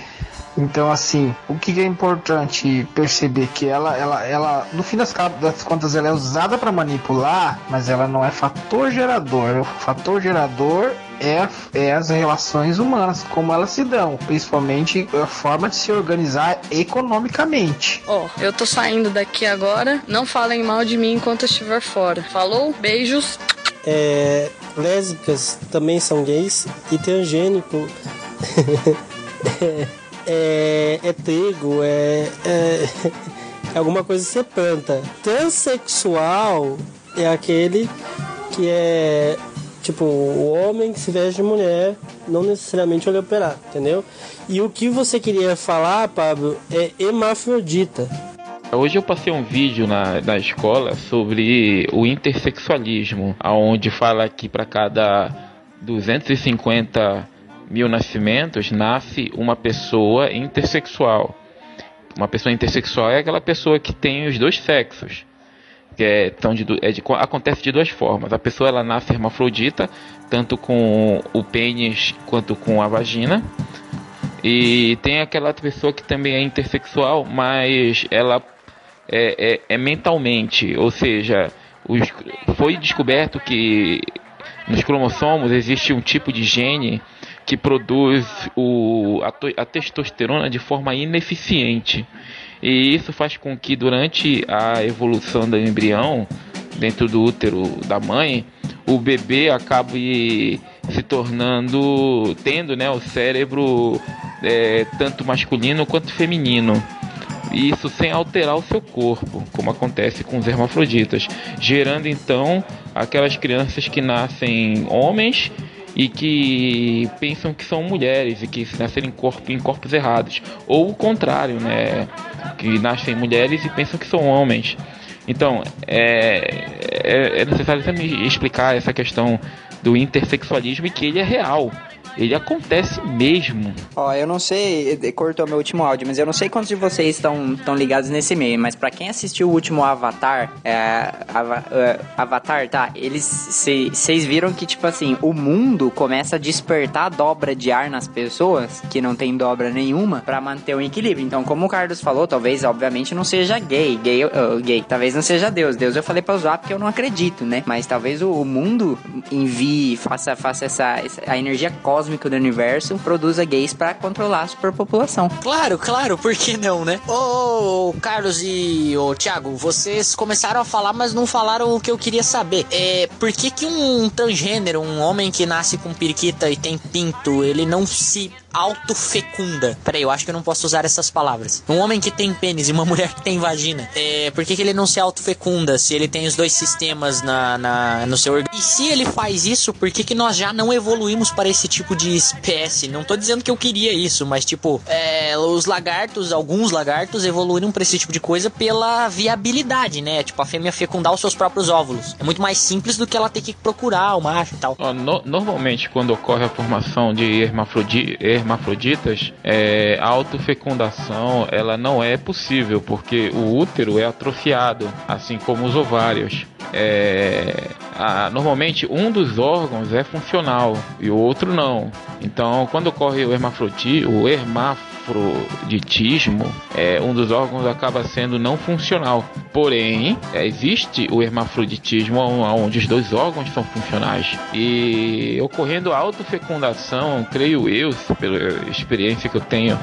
Então, assim, o que é importante perceber que ela, ela, ela, no fim das, contas, ela é usada para manipular, mas ela não é fator gerador. O fator gerador é, é as relações humanas, como elas se dão, principalmente a forma de se organizar economicamente. Ó, oh, eu tô saindo daqui agora. Não falem mal de mim enquanto eu estiver fora. Falou? Beijos. É, lésbicas também são gays e transgênico. [LAUGHS] é, é trigo, é, é, é alguma coisa que você planta. Transsexual é aquele que é tipo o homem que se veste de mulher, não necessariamente ele operar, entendeu? E o que você queria falar, Pablo, é hermafrodita. Hoje eu passei um vídeo na, na escola sobre o intersexualismo, aonde fala que para cada 250 mil nascimentos, nasce uma pessoa intersexual. Uma pessoa intersexual é aquela pessoa que tem os dois sexos. Que é, tão de, é de, acontece de duas formas. A pessoa ela nasce hermafrodita, tanto com o pênis quanto com a vagina. E tem aquela pessoa que também é intersexual, mas ela é, é, é mentalmente, ou seja, os, foi descoberto que nos cromossomos existe um tipo de gene que produz o, a, a testosterona de forma ineficiente. E isso faz com que durante a evolução do embrião, dentro do útero da mãe, o bebê acabe se tornando, tendo né, o cérebro é, tanto masculino quanto feminino. Isso sem alterar o seu corpo, como acontece com os hermafroditas, gerando então aquelas crianças que nascem homens e que pensam que são mulheres e que nasceram em, corpo, em corpos errados. Ou o contrário, né? Que nascem mulheres e pensam que são homens. Então, é, é, é necessário me explicar essa questão do intersexualismo e que ele é real ele acontece mesmo. Ó, eu não sei, cortou meu último áudio, mas eu não sei quantos de vocês estão ligados nesse meio, mas para quem assistiu o último Avatar, é, é Avatar, tá? Eles, vocês viram que tipo assim, o mundo começa a despertar dobra de ar nas pessoas que não tem dobra nenhuma para manter o equilíbrio. Então, como o Carlos falou, talvez obviamente não seja gay, gay, uh, gay, talvez não seja Deus. Deus eu falei para usar porque eu não acredito, né? Mas talvez o, o mundo envie, faça faça essa, essa a energia cósmica cósmico do universo produza gays para controlar a superpopulação. Claro, claro, por que não, né? Ô, Carlos e ô Thiago, vocês começaram a falar, mas não falaram o que eu queria saber. É, por que que um transgênero, um homem que nasce com periquita e tem pinto, ele não se autofecunda. Peraí, eu acho que eu não posso usar essas palavras. Um homem que tem pênis e uma [LAUGHS] mulher que tem vagina, é, por que, que ele não se autofecunda se ele tem os dois sistemas na, na no seu organismo? E se ele faz isso, por que, que nós já não evoluímos para esse tipo de espécie? Não tô dizendo que eu queria isso, mas tipo, é, os lagartos, alguns lagartos evoluíram para esse tipo de coisa pela viabilidade, né? Tipo, a fêmea fecundar os seus próprios óvulos. É muito mais simples do que ela ter que procurar o macho e tal. Ó, no- normalmente, quando ocorre a formação de hermafrodi- hermafroditas, é, a autofecundação ela não é possível porque o útero é atrofiado, assim como os ovários. É, a- normalmente, um dos órgãos é funcional e o outro não. Então, quando ocorre o hermafrodi, o hermafroditismo, é, um dos órgãos acaba sendo não funcional. Porém, é, existe o hermafroditismo onde os dois órgãos são funcionais. E ocorrendo a autofecundação, creio eu, pela experiência que eu tenho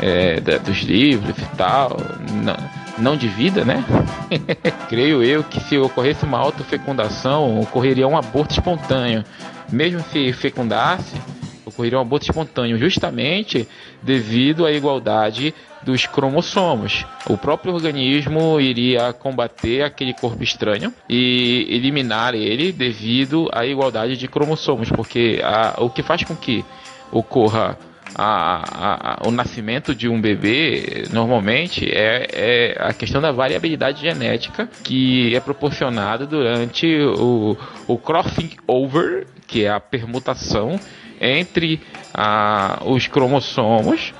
é, da- dos livros e tal, não, não de vida, né? [LAUGHS] creio eu que se ocorresse uma autofecundação, ocorreria um aborto espontâneo. Mesmo se fecundasse, ocorreria um aborto espontâneo, justamente devido à igualdade dos cromossomos. O próprio organismo iria combater aquele corpo estranho e eliminar ele devido à igualdade de cromossomos, porque a- o que faz com que ocorra a- a- a- o nascimento de um bebê normalmente é, é a questão da variabilidade genética que é proporcionada durante o, o crossing over, que é a permutação entre ah, os cromossomos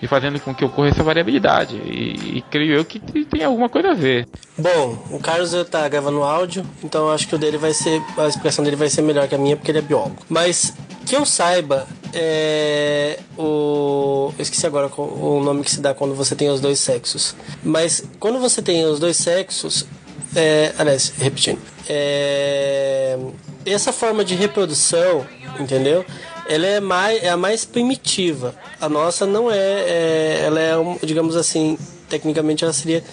e fazendo com que ocorra essa variabilidade. E, e creio eu que tem- alguma coisa a ver. Bom, o Carlos tá gravando áudio, então acho que o dele vai ser. A expressão dele vai ser melhor que a minha, porque ele é biólogo. Mas que eu saiba, é. O. Eu esqueci agora o nome que se dá quando você tem os dois sexos. Mas quando você tem os dois sexos. É, aliás, repetindo. É, essa forma de reprodução, entendeu? Ela é, mais, é a mais primitiva. A nossa não é. é ela é, digamos assim, tecnicamente ela seria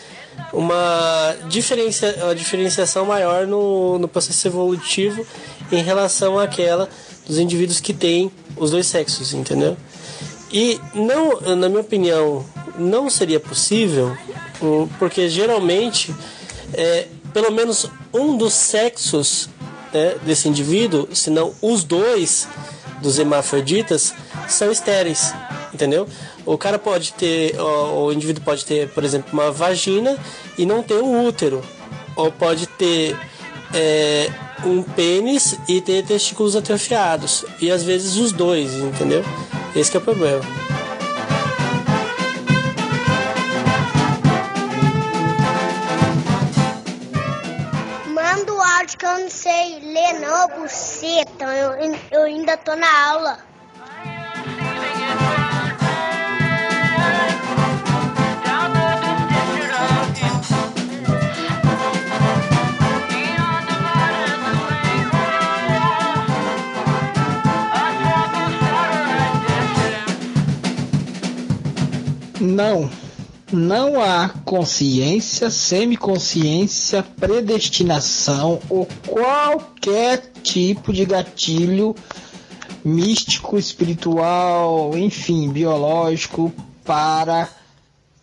uma, diferencia, uma diferenciação maior no, no processo evolutivo em relação àquela dos indivíduos que têm os dois sexos, entendeu? E não, na minha opinião, não seria possível, hum, porque geralmente, é, pelo menos um dos sexos né, desse indivíduo, se não os dois dos hermafroditas, são estéreis, entendeu? O cara pode ter, o indivíduo pode ter, por exemplo, uma vagina e não ter um útero, ou pode ter é, um pênis e ter testículos atrofiados, e às vezes os dois, entendeu? Esse é o problema. Buceta. Eu, eu ainda tô na aula. Não. Não há consciência, semiconsciência, predestinação ou qualquer tipo de gatilho místico, espiritual, enfim, biológico para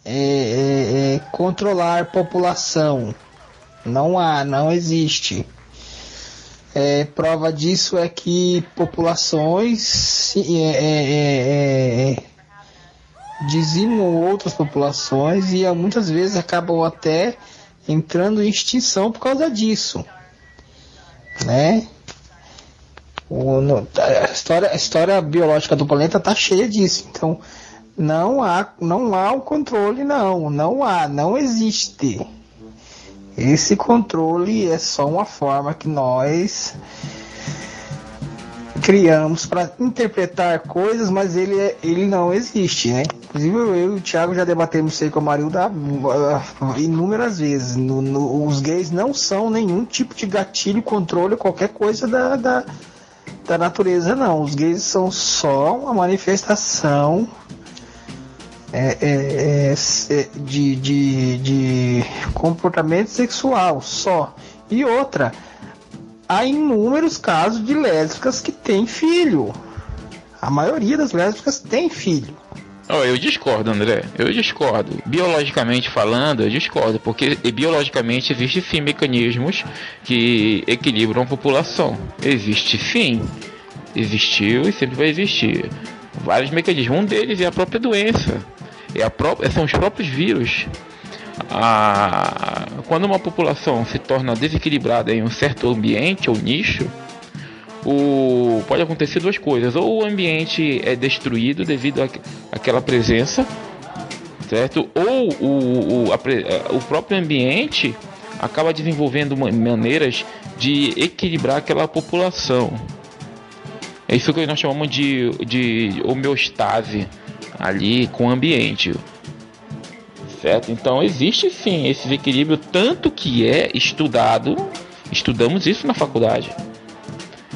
é, é, é, controlar população. Não há, não existe. É, prova disso é que populações é, é, é, dizimam outras populações e ah, muitas vezes acabam até entrando em extinção por causa disso, né? A, história, a história biológica do planeta está cheia disso, então não há, não há o controle, não, não há, não existe. Esse controle é só uma forma que nós criamos para interpretar coisas, mas ele, é- ele não existe, né? Inclusive eu e o Thiago já debatemos isso aí com a Marilda ah, inúmeras vezes. No- no- os gays não são nenhum tipo de gatilho, controle, qualquer coisa da, da, da natureza, não. Os gays são só uma manifestação é, é, é, se- de, de, de comportamento sexual só. E outra, há inúmeros casos de lésbicas que têm filho. A maioria das lésbicas tem filho. Oh, eu discordo, André. Eu discordo. Biologicamente falando, eu discordo, porque biologicamente existe sim mecanismos que equilibram a população. Existe sim. Existiu e sempre vai existir. Vários mecanismos. Um deles é a própria doença. É a pró são os próprios vírus. A... Quando uma população se torna desequilibrada em um certo ambiente ou nicho, o... pode acontecer duas coisas. Ou o ambiente é destruído devido àquela presença, certo? Ou o, o, a, o próprio ambiente acaba desenvolvendo maneiras de equilibrar aquela população. É isso que nós chamamos de, de homeostase ali com o ambiente. Certo? Então existe sim esse equilíbrio, tanto que é estudado, estudamos isso na faculdade.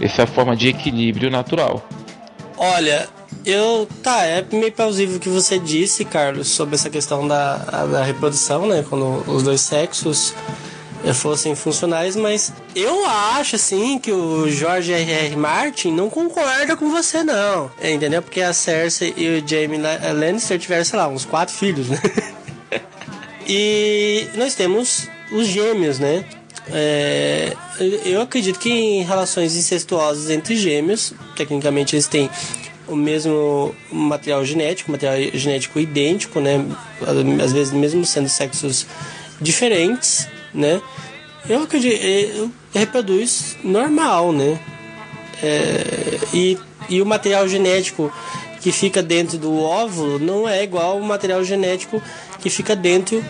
Essa é forma de equilíbrio natural. Olha, eu. Tá, é meio plausível o que você disse, Carlos, sobre essa questão da, da reprodução, né? Quando os dois sexos eh, fossem funcionais, mas eu acho assim que o George R. R. Martin não concorda com você, não. Entendeu? Porque a Cersei e o Jaime Lannister tiveram, sei lá, uns quatro filhos, né? [LAUGHS] e nós temos os gêmeos, né? É, eu acredito que em relações incestuosas entre gêmeos, tecnicamente eles têm o mesmo material genético, material genético idêntico, né? Às vezes mesmo sendo sexos diferentes, né? Eu acredito, eu reproduz normal, né? É, e, e o material genético que fica dentro do óvulo não é igual ao material genético que fica dentro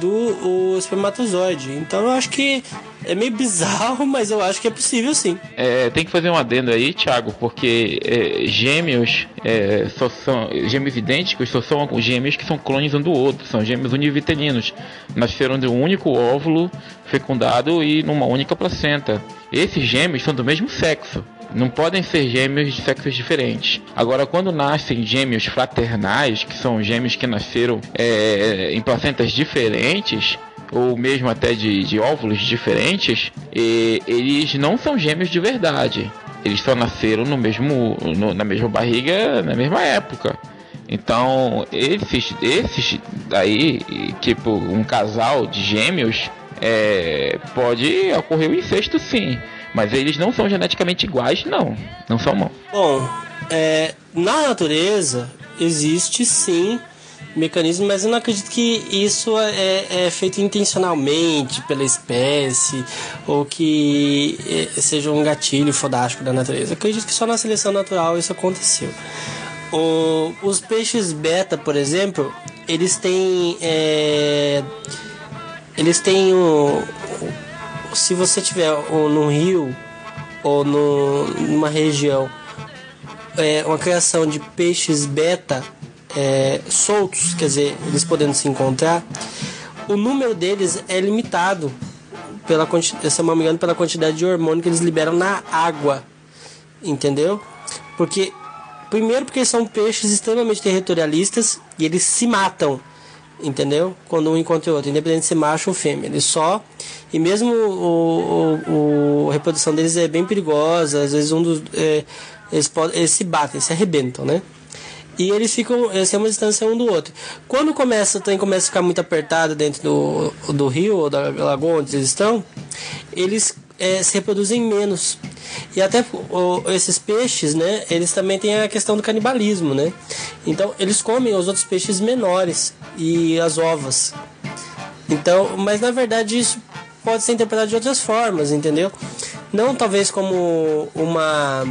do espermatozoide. Então eu acho que é meio [LAUGHS] bizarro, mas eu acho que é possível sim. É, tem que fazer um adendo aí, Thiago, porque é, gêmeos é, só são gêmeos idênticos só são gêmeos que são clones um do outro, são gêmeos univitelinos. Nasceram de um único óvulo fecundado e numa única placenta. Esses gêmeos são do mesmo sexo. Não podem ser gêmeos de sexos diferentes. Agora, quando nascem gêmeos fraternais, que são gêmeos que nasceram é, em placentas diferentes, ou mesmo até de, de óvulos diferentes, e, eles não são gêmeos de verdade. Eles só nasceram no mesmo, no, na mesma barriga, na mesma época. Então, esses, esses daí, tipo um casal de gêmeos, é, pode ocorrer o incesto sim. Mas eles não são geneticamente iguais, não. Não são, não. Bom, é, na natureza existe sim mecanismo, mas eu não acredito que isso é, é feito intencionalmente pela espécie ou que é, seja um gatilho fodástico da natureza. Eu acredito que só na seleção natural isso aconteceu. O, os peixes beta, por exemplo, eles têm. É, eles têm um, se você tiver no rio ou no, numa região é, uma criação de peixes beta é, soltos, quer dizer, eles podendo se encontrar, o número deles é limitado pela se não me engano, pela quantidade de hormônio que eles liberam na água, entendeu? Porque primeiro porque são peixes extremamente territorialistas e eles se matam entendeu? Quando um encontra o outro, independente de ser macho ou fêmea. Eles só. E mesmo o, o, o, a reprodução deles é bem perigosa, às vezes um dos. É, eles, podem, eles se batem, se arrebentam, né? E eles ficam têm uma distância um do outro. Quando começa, tem, começa a ficar muito apertado dentro do, do rio ou da lagoa onde eles estão, eles é, se reproduzem menos. E até o, esses peixes, né, eles também têm a questão do canibalismo, né? Então, eles comem os outros peixes menores e as ovas. Então, mas na verdade isso pode ser interpretado de outras formas, entendeu? Não talvez como uma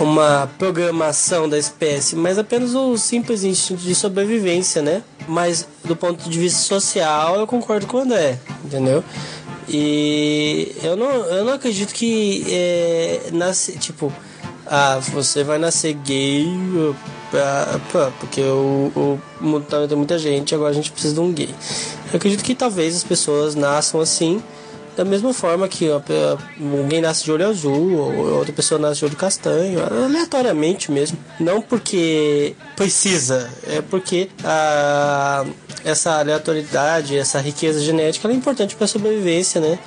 uma programação da espécie, mas apenas o simples instinto de sobrevivência, né? Mas do ponto de vista social, eu concordo com o André, entendeu? E eu não, eu não acredito que é, nasce, tipo, ah, você vai nascer gay pra, porque o, o mundo tá tem muita gente, agora a gente precisa de um gay. Eu acredito que talvez as pessoas nasçam assim, da mesma forma que alguém nasce de olho azul, ou outra pessoa nasce de olho castanho, aleatoriamente mesmo. Não porque precisa, é porque a, essa aleatoriedade, essa riqueza genética é importante para a sobrevivência, né?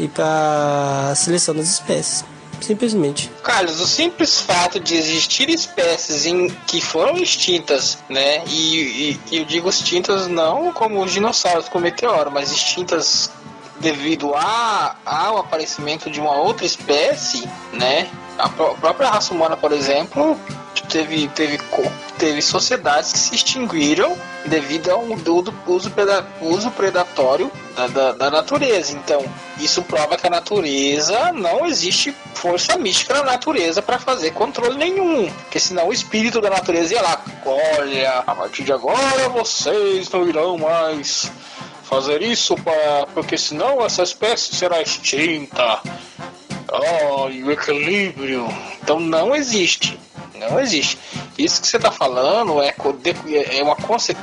E para a seleção das espécies. Simplesmente. Carlos, o simples fato de existir espécies em que foram extintas, né? E, e- eu digo extintas não como os dinossauros com meteoro, mas extintas devido a, ao aparecimento de uma outra espécie, né? A pró- própria raça humana, por exemplo, teve, teve, teve sociedades que se extinguiram devido ao do- uso, uso predatório da, da, da natureza. Então, isso prova que a natureza não existe força mística na natureza para fazer controle nenhum. Porque senão o espírito da natureza ia lá, olha, a partir de agora vocês não irão mais fazer isso pra, porque senão essa espécie será extinta. Oh, e o equilíbrio. Então não existe. Não existe. Isso que você está falando é, de- é uma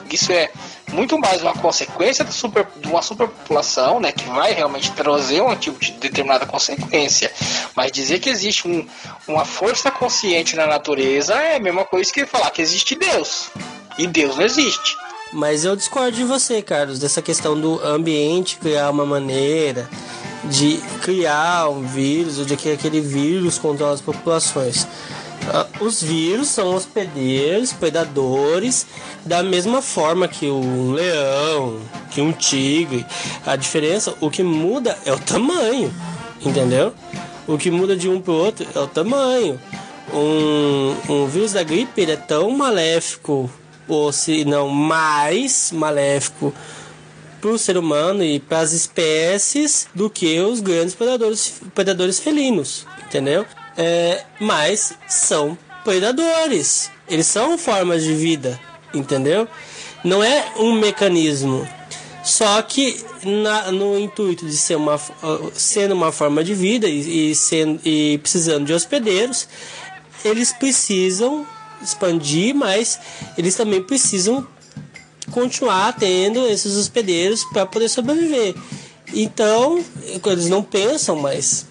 isso é muito mais uma consequência do super, de uma superpopulação, né, que vai realmente trazer um tipo de determinada consequência. Mas dizer que existe um- uma força consciente na natureza é a mesma coisa que falar que existe Deus. E Deus não existe. Mas eu discordo de você, Carlos, dessa questão do ambiente criar uma maneira de criar um vírus ou de que aquele vírus controla as populações. Ah, Os vírus são hospedeiros, predadores, da mesma forma que um leão, que um tigre. A diferença, o que muda é o tamanho, entendeu? O que muda de um para o outro é o tamanho. Um, um vírus da gripe ele é tão maléfico, ou se não mais maléfico para o ser humano e para as espécies do que os grandes predadores, predadores felinos, entendeu? É, mas são predadores, eles são formas de vida, entendeu? Não é um mecanismo, só que na- no intuito de ser uma, sendo uma forma de vida e, e, sendo, e precisando de hospedeiros, eles precisam expandir, mas eles também precisam continuar tendo esses hospedeiros para poder sobreviver. Então, eles não pensam, mas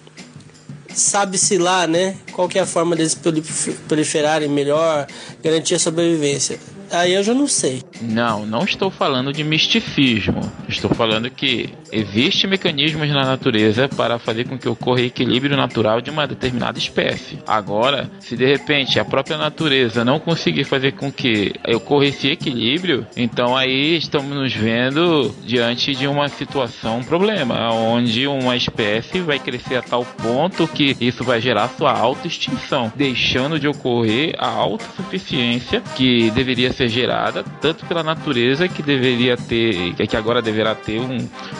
sabe-se lá, né? Qual é a forma deles prolif- proliferarem melhor, garantir a sobrevivência. Aí eu já não sei. Não, não estou falando de misticismo. Estou falando que existe mecanismos na natureza para fazer com que ocorra equilíbrio natural de uma determinada espécie. Agora, se de repente a própria natureza não conseguir fazer com que ocorra esse equilíbrio, então aí estamos nos vendo diante de uma situação, um problema, onde uma espécie vai crescer a tal ponto que isso vai gerar sua autoextinção, deixando de ocorrer a autossuficiência que deveria ser gerada tanto pela natureza que deveria ter, que agora deverá ter um,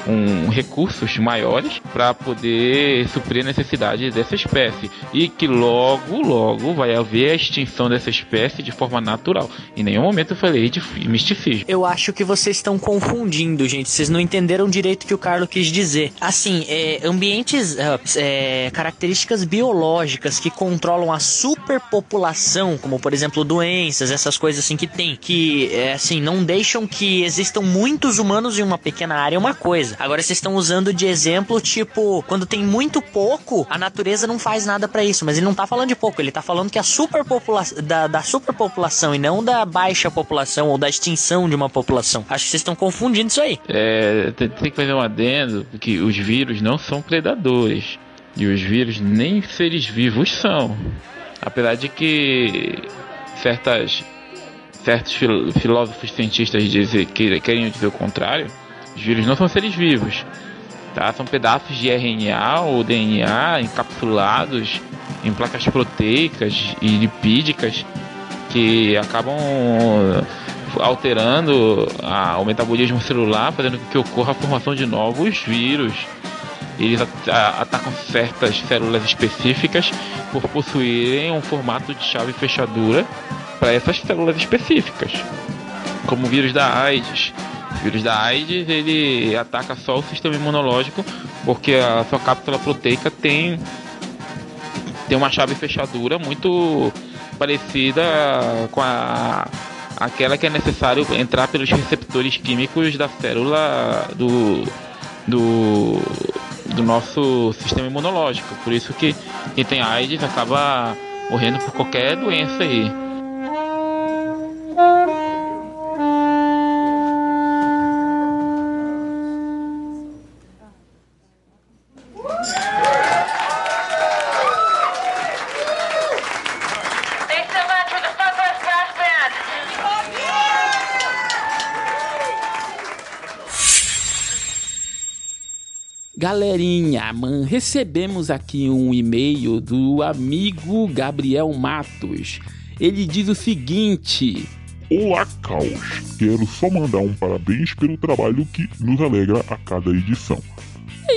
um recursos maiores para poder suprir a necessidade dessa espécie e que logo, logo vai haver a extinção dessa espécie de forma natural. Em nenhum momento eu falei de misticismo. Eu acho que vocês estão confundindo, gente. Vocês não entenderam direito o que o Carlos quis dizer. Assim, é, ambientes, ah, é, características biológicas que controlam a superpopulação, como por exemplo doenças, essas coisas assim que tem, que é, assim não deixam que existam muitos humanos em uma pequena área, é uma coisa. Agora vocês estão usando de exemplo tipo quando tem muito pouco, a natureza não faz nada pra isso. Mas ele não tá falando de pouco, ele tá falando que a superpopulação da, da superpopulação e não da baixa população ou da extinção de uma população. Acho que vocês estão confundindo isso aí. É, tem, tem que fazer um adendo que os vírus não são predadores. E os vírus nem seres vivos são. Apesar de que certas, certos fil- filósofos cientistas dizem, que, querem dizer o contrário, os vírus não são seres vivos. Tá? São pedaços de RNA ou DNA encapsulados em placas proteicas e lipídicas que acabam alterando a- o metabolismo celular, fazendo com que ocorra a formação de novos vírus. Eles atacam certas células específicas por possuírem um formato de chave fechadura para essas células específicas, como o vírus da AIDS. O vírus da AIDS ele ataca só o sistema imunológico porque a sua cápsula proteica tem tem uma chave fechadura muito parecida com a aquela que é necessário entrar pelos receptores químicos da célula do do, do nosso sistema imunológico. Por isso que quem tem AIDS acaba morrendo por qualquer doença aí. Galerinha, man, recebemos aqui um e-mail do amigo Gabriel Matos. Ele diz o seguinte: Olá, Caos. Quero só mandar um parabéns pelo trabalho que nos alegra a cada edição.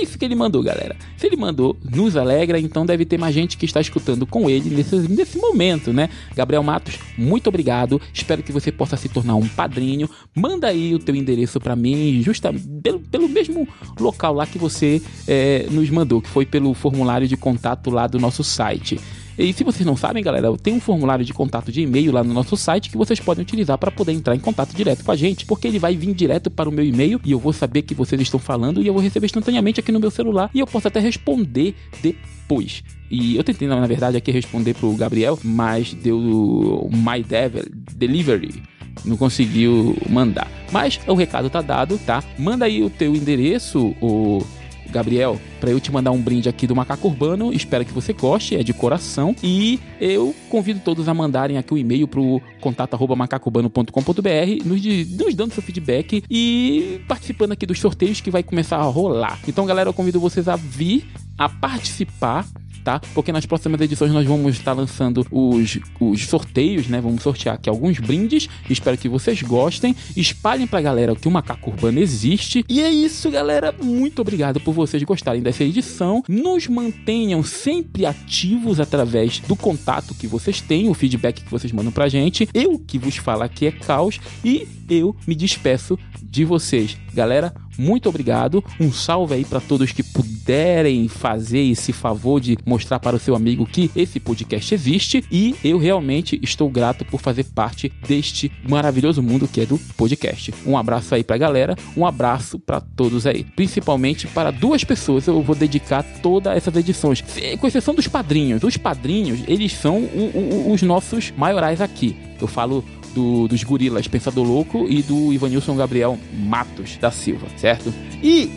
Isso que ele mandou, galera. Se ele mandou, nos alegra, então deve ter mais gente que está escutando com ele nesse, nesse momento, né? Gabriel Matos, muito obrigado. Espero que você possa se tornar um padrinho. Manda aí o teu endereço para mim, justa pelo, pelo mesmo local lá que você é, nos mandou, que foi pelo formulário de contato lá do nosso site. E se vocês não sabem, galera, tem um formulário de contato de e-mail lá no nosso site que vocês podem utilizar para poder entrar em contato direto com a gente, porque ele vai vir direto para o meu e-mail e eu vou saber que vocês estão falando e eu vou receber instantaneamente aqui no meu celular e eu posso até responder depois. E eu tentei, na verdade, aqui responder pro Gabriel, mas deu My Devil Delivery não conseguiu mandar. Mas o recado tá dado, tá? Manda aí o teu endereço, o Gabriel, para eu te mandar um brinde aqui do Macaco Urbano. Espero que você goste, é de coração. E eu convido todos a mandarem aqui o um e-mail pro contato@macacourbano.com.br, nos, nos dando seu feedback e participando aqui dos sorteios que vai começar a rolar. Então, galera, eu convido vocês a vir a participar tá? Porque nas próximas edições nós vamos estar lançando os, os sorteios, né? Vamos sortear aqui alguns brindes. Espero que vocês gostem. Espalhem pra galera que o Macaco Urbano existe. E é isso, galera. Muito obrigado por vocês gostarem dessa edição. Nos mantenham sempre ativos através do contato que vocês têm, o feedback que vocês mandam pra gente. Eu que vos falo aqui é Caos e eu me despeço de vocês. Galera, muito obrigado. Um salve aí para todos que puderem fazer esse favor de mostrar para o seu amigo que esse podcast existe e eu realmente estou grato por fazer parte deste maravilhoso mundo que é do podcast. Um abraço aí pra galera, um abraço para todos aí. Principalmente para duas pessoas eu vou dedicar todas essas edições, com exceção dos padrinhos. Os padrinhos, eles são o, o, os nossos maiorais aqui. Eu falo do, dos gorilas Pensador Louco e do Ivanilson Gabriel Matos da Silva, certo? E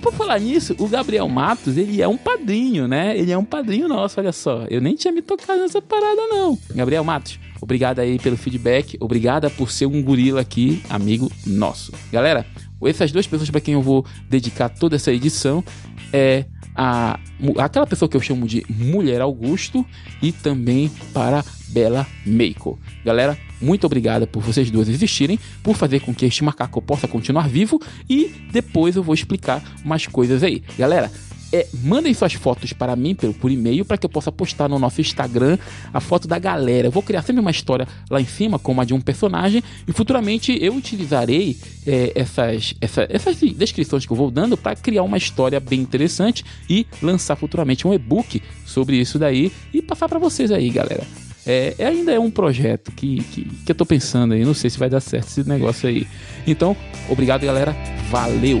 por falar nisso, o Gabriel Matos, ele é um padrinho, né? Ele é um padrinho nosso, olha só. Eu nem tinha me tocado nessa parada, não. Gabriel Matos, obrigado aí pelo feedback. Obrigada por ser um gorila aqui, amigo nosso. Galera, essas duas pessoas para quem eu vou dedicar toda essa edição é a, aquela pessoa que eu chamo de Mulher Augusto e também para Bela Meiko. Galera, muito obrigada por vocês duas existirem, por fazer com que este macaco possa continuar vivo e depois eu vou explicar mais coisas aí. Galera, é, mandem suas fotos para mim por, por e-mail para que eu possa postar no nosso Instagram a foto da galera. Eu vou criar sempre uma história lá em cima, como a de um personagem, e futuramente eu utilizarei é, essas, essa, essas descrições que eu vou dando para criar uma história bem interessante e lançar futuramente um e-book sobre isso daí e passar para vocês aí, galera. É, ainda é um projeto que, que, que eu tô pensando aí. Não sei se vai dar certo esse negócio aí. Então, obrigado, galera. Valeu!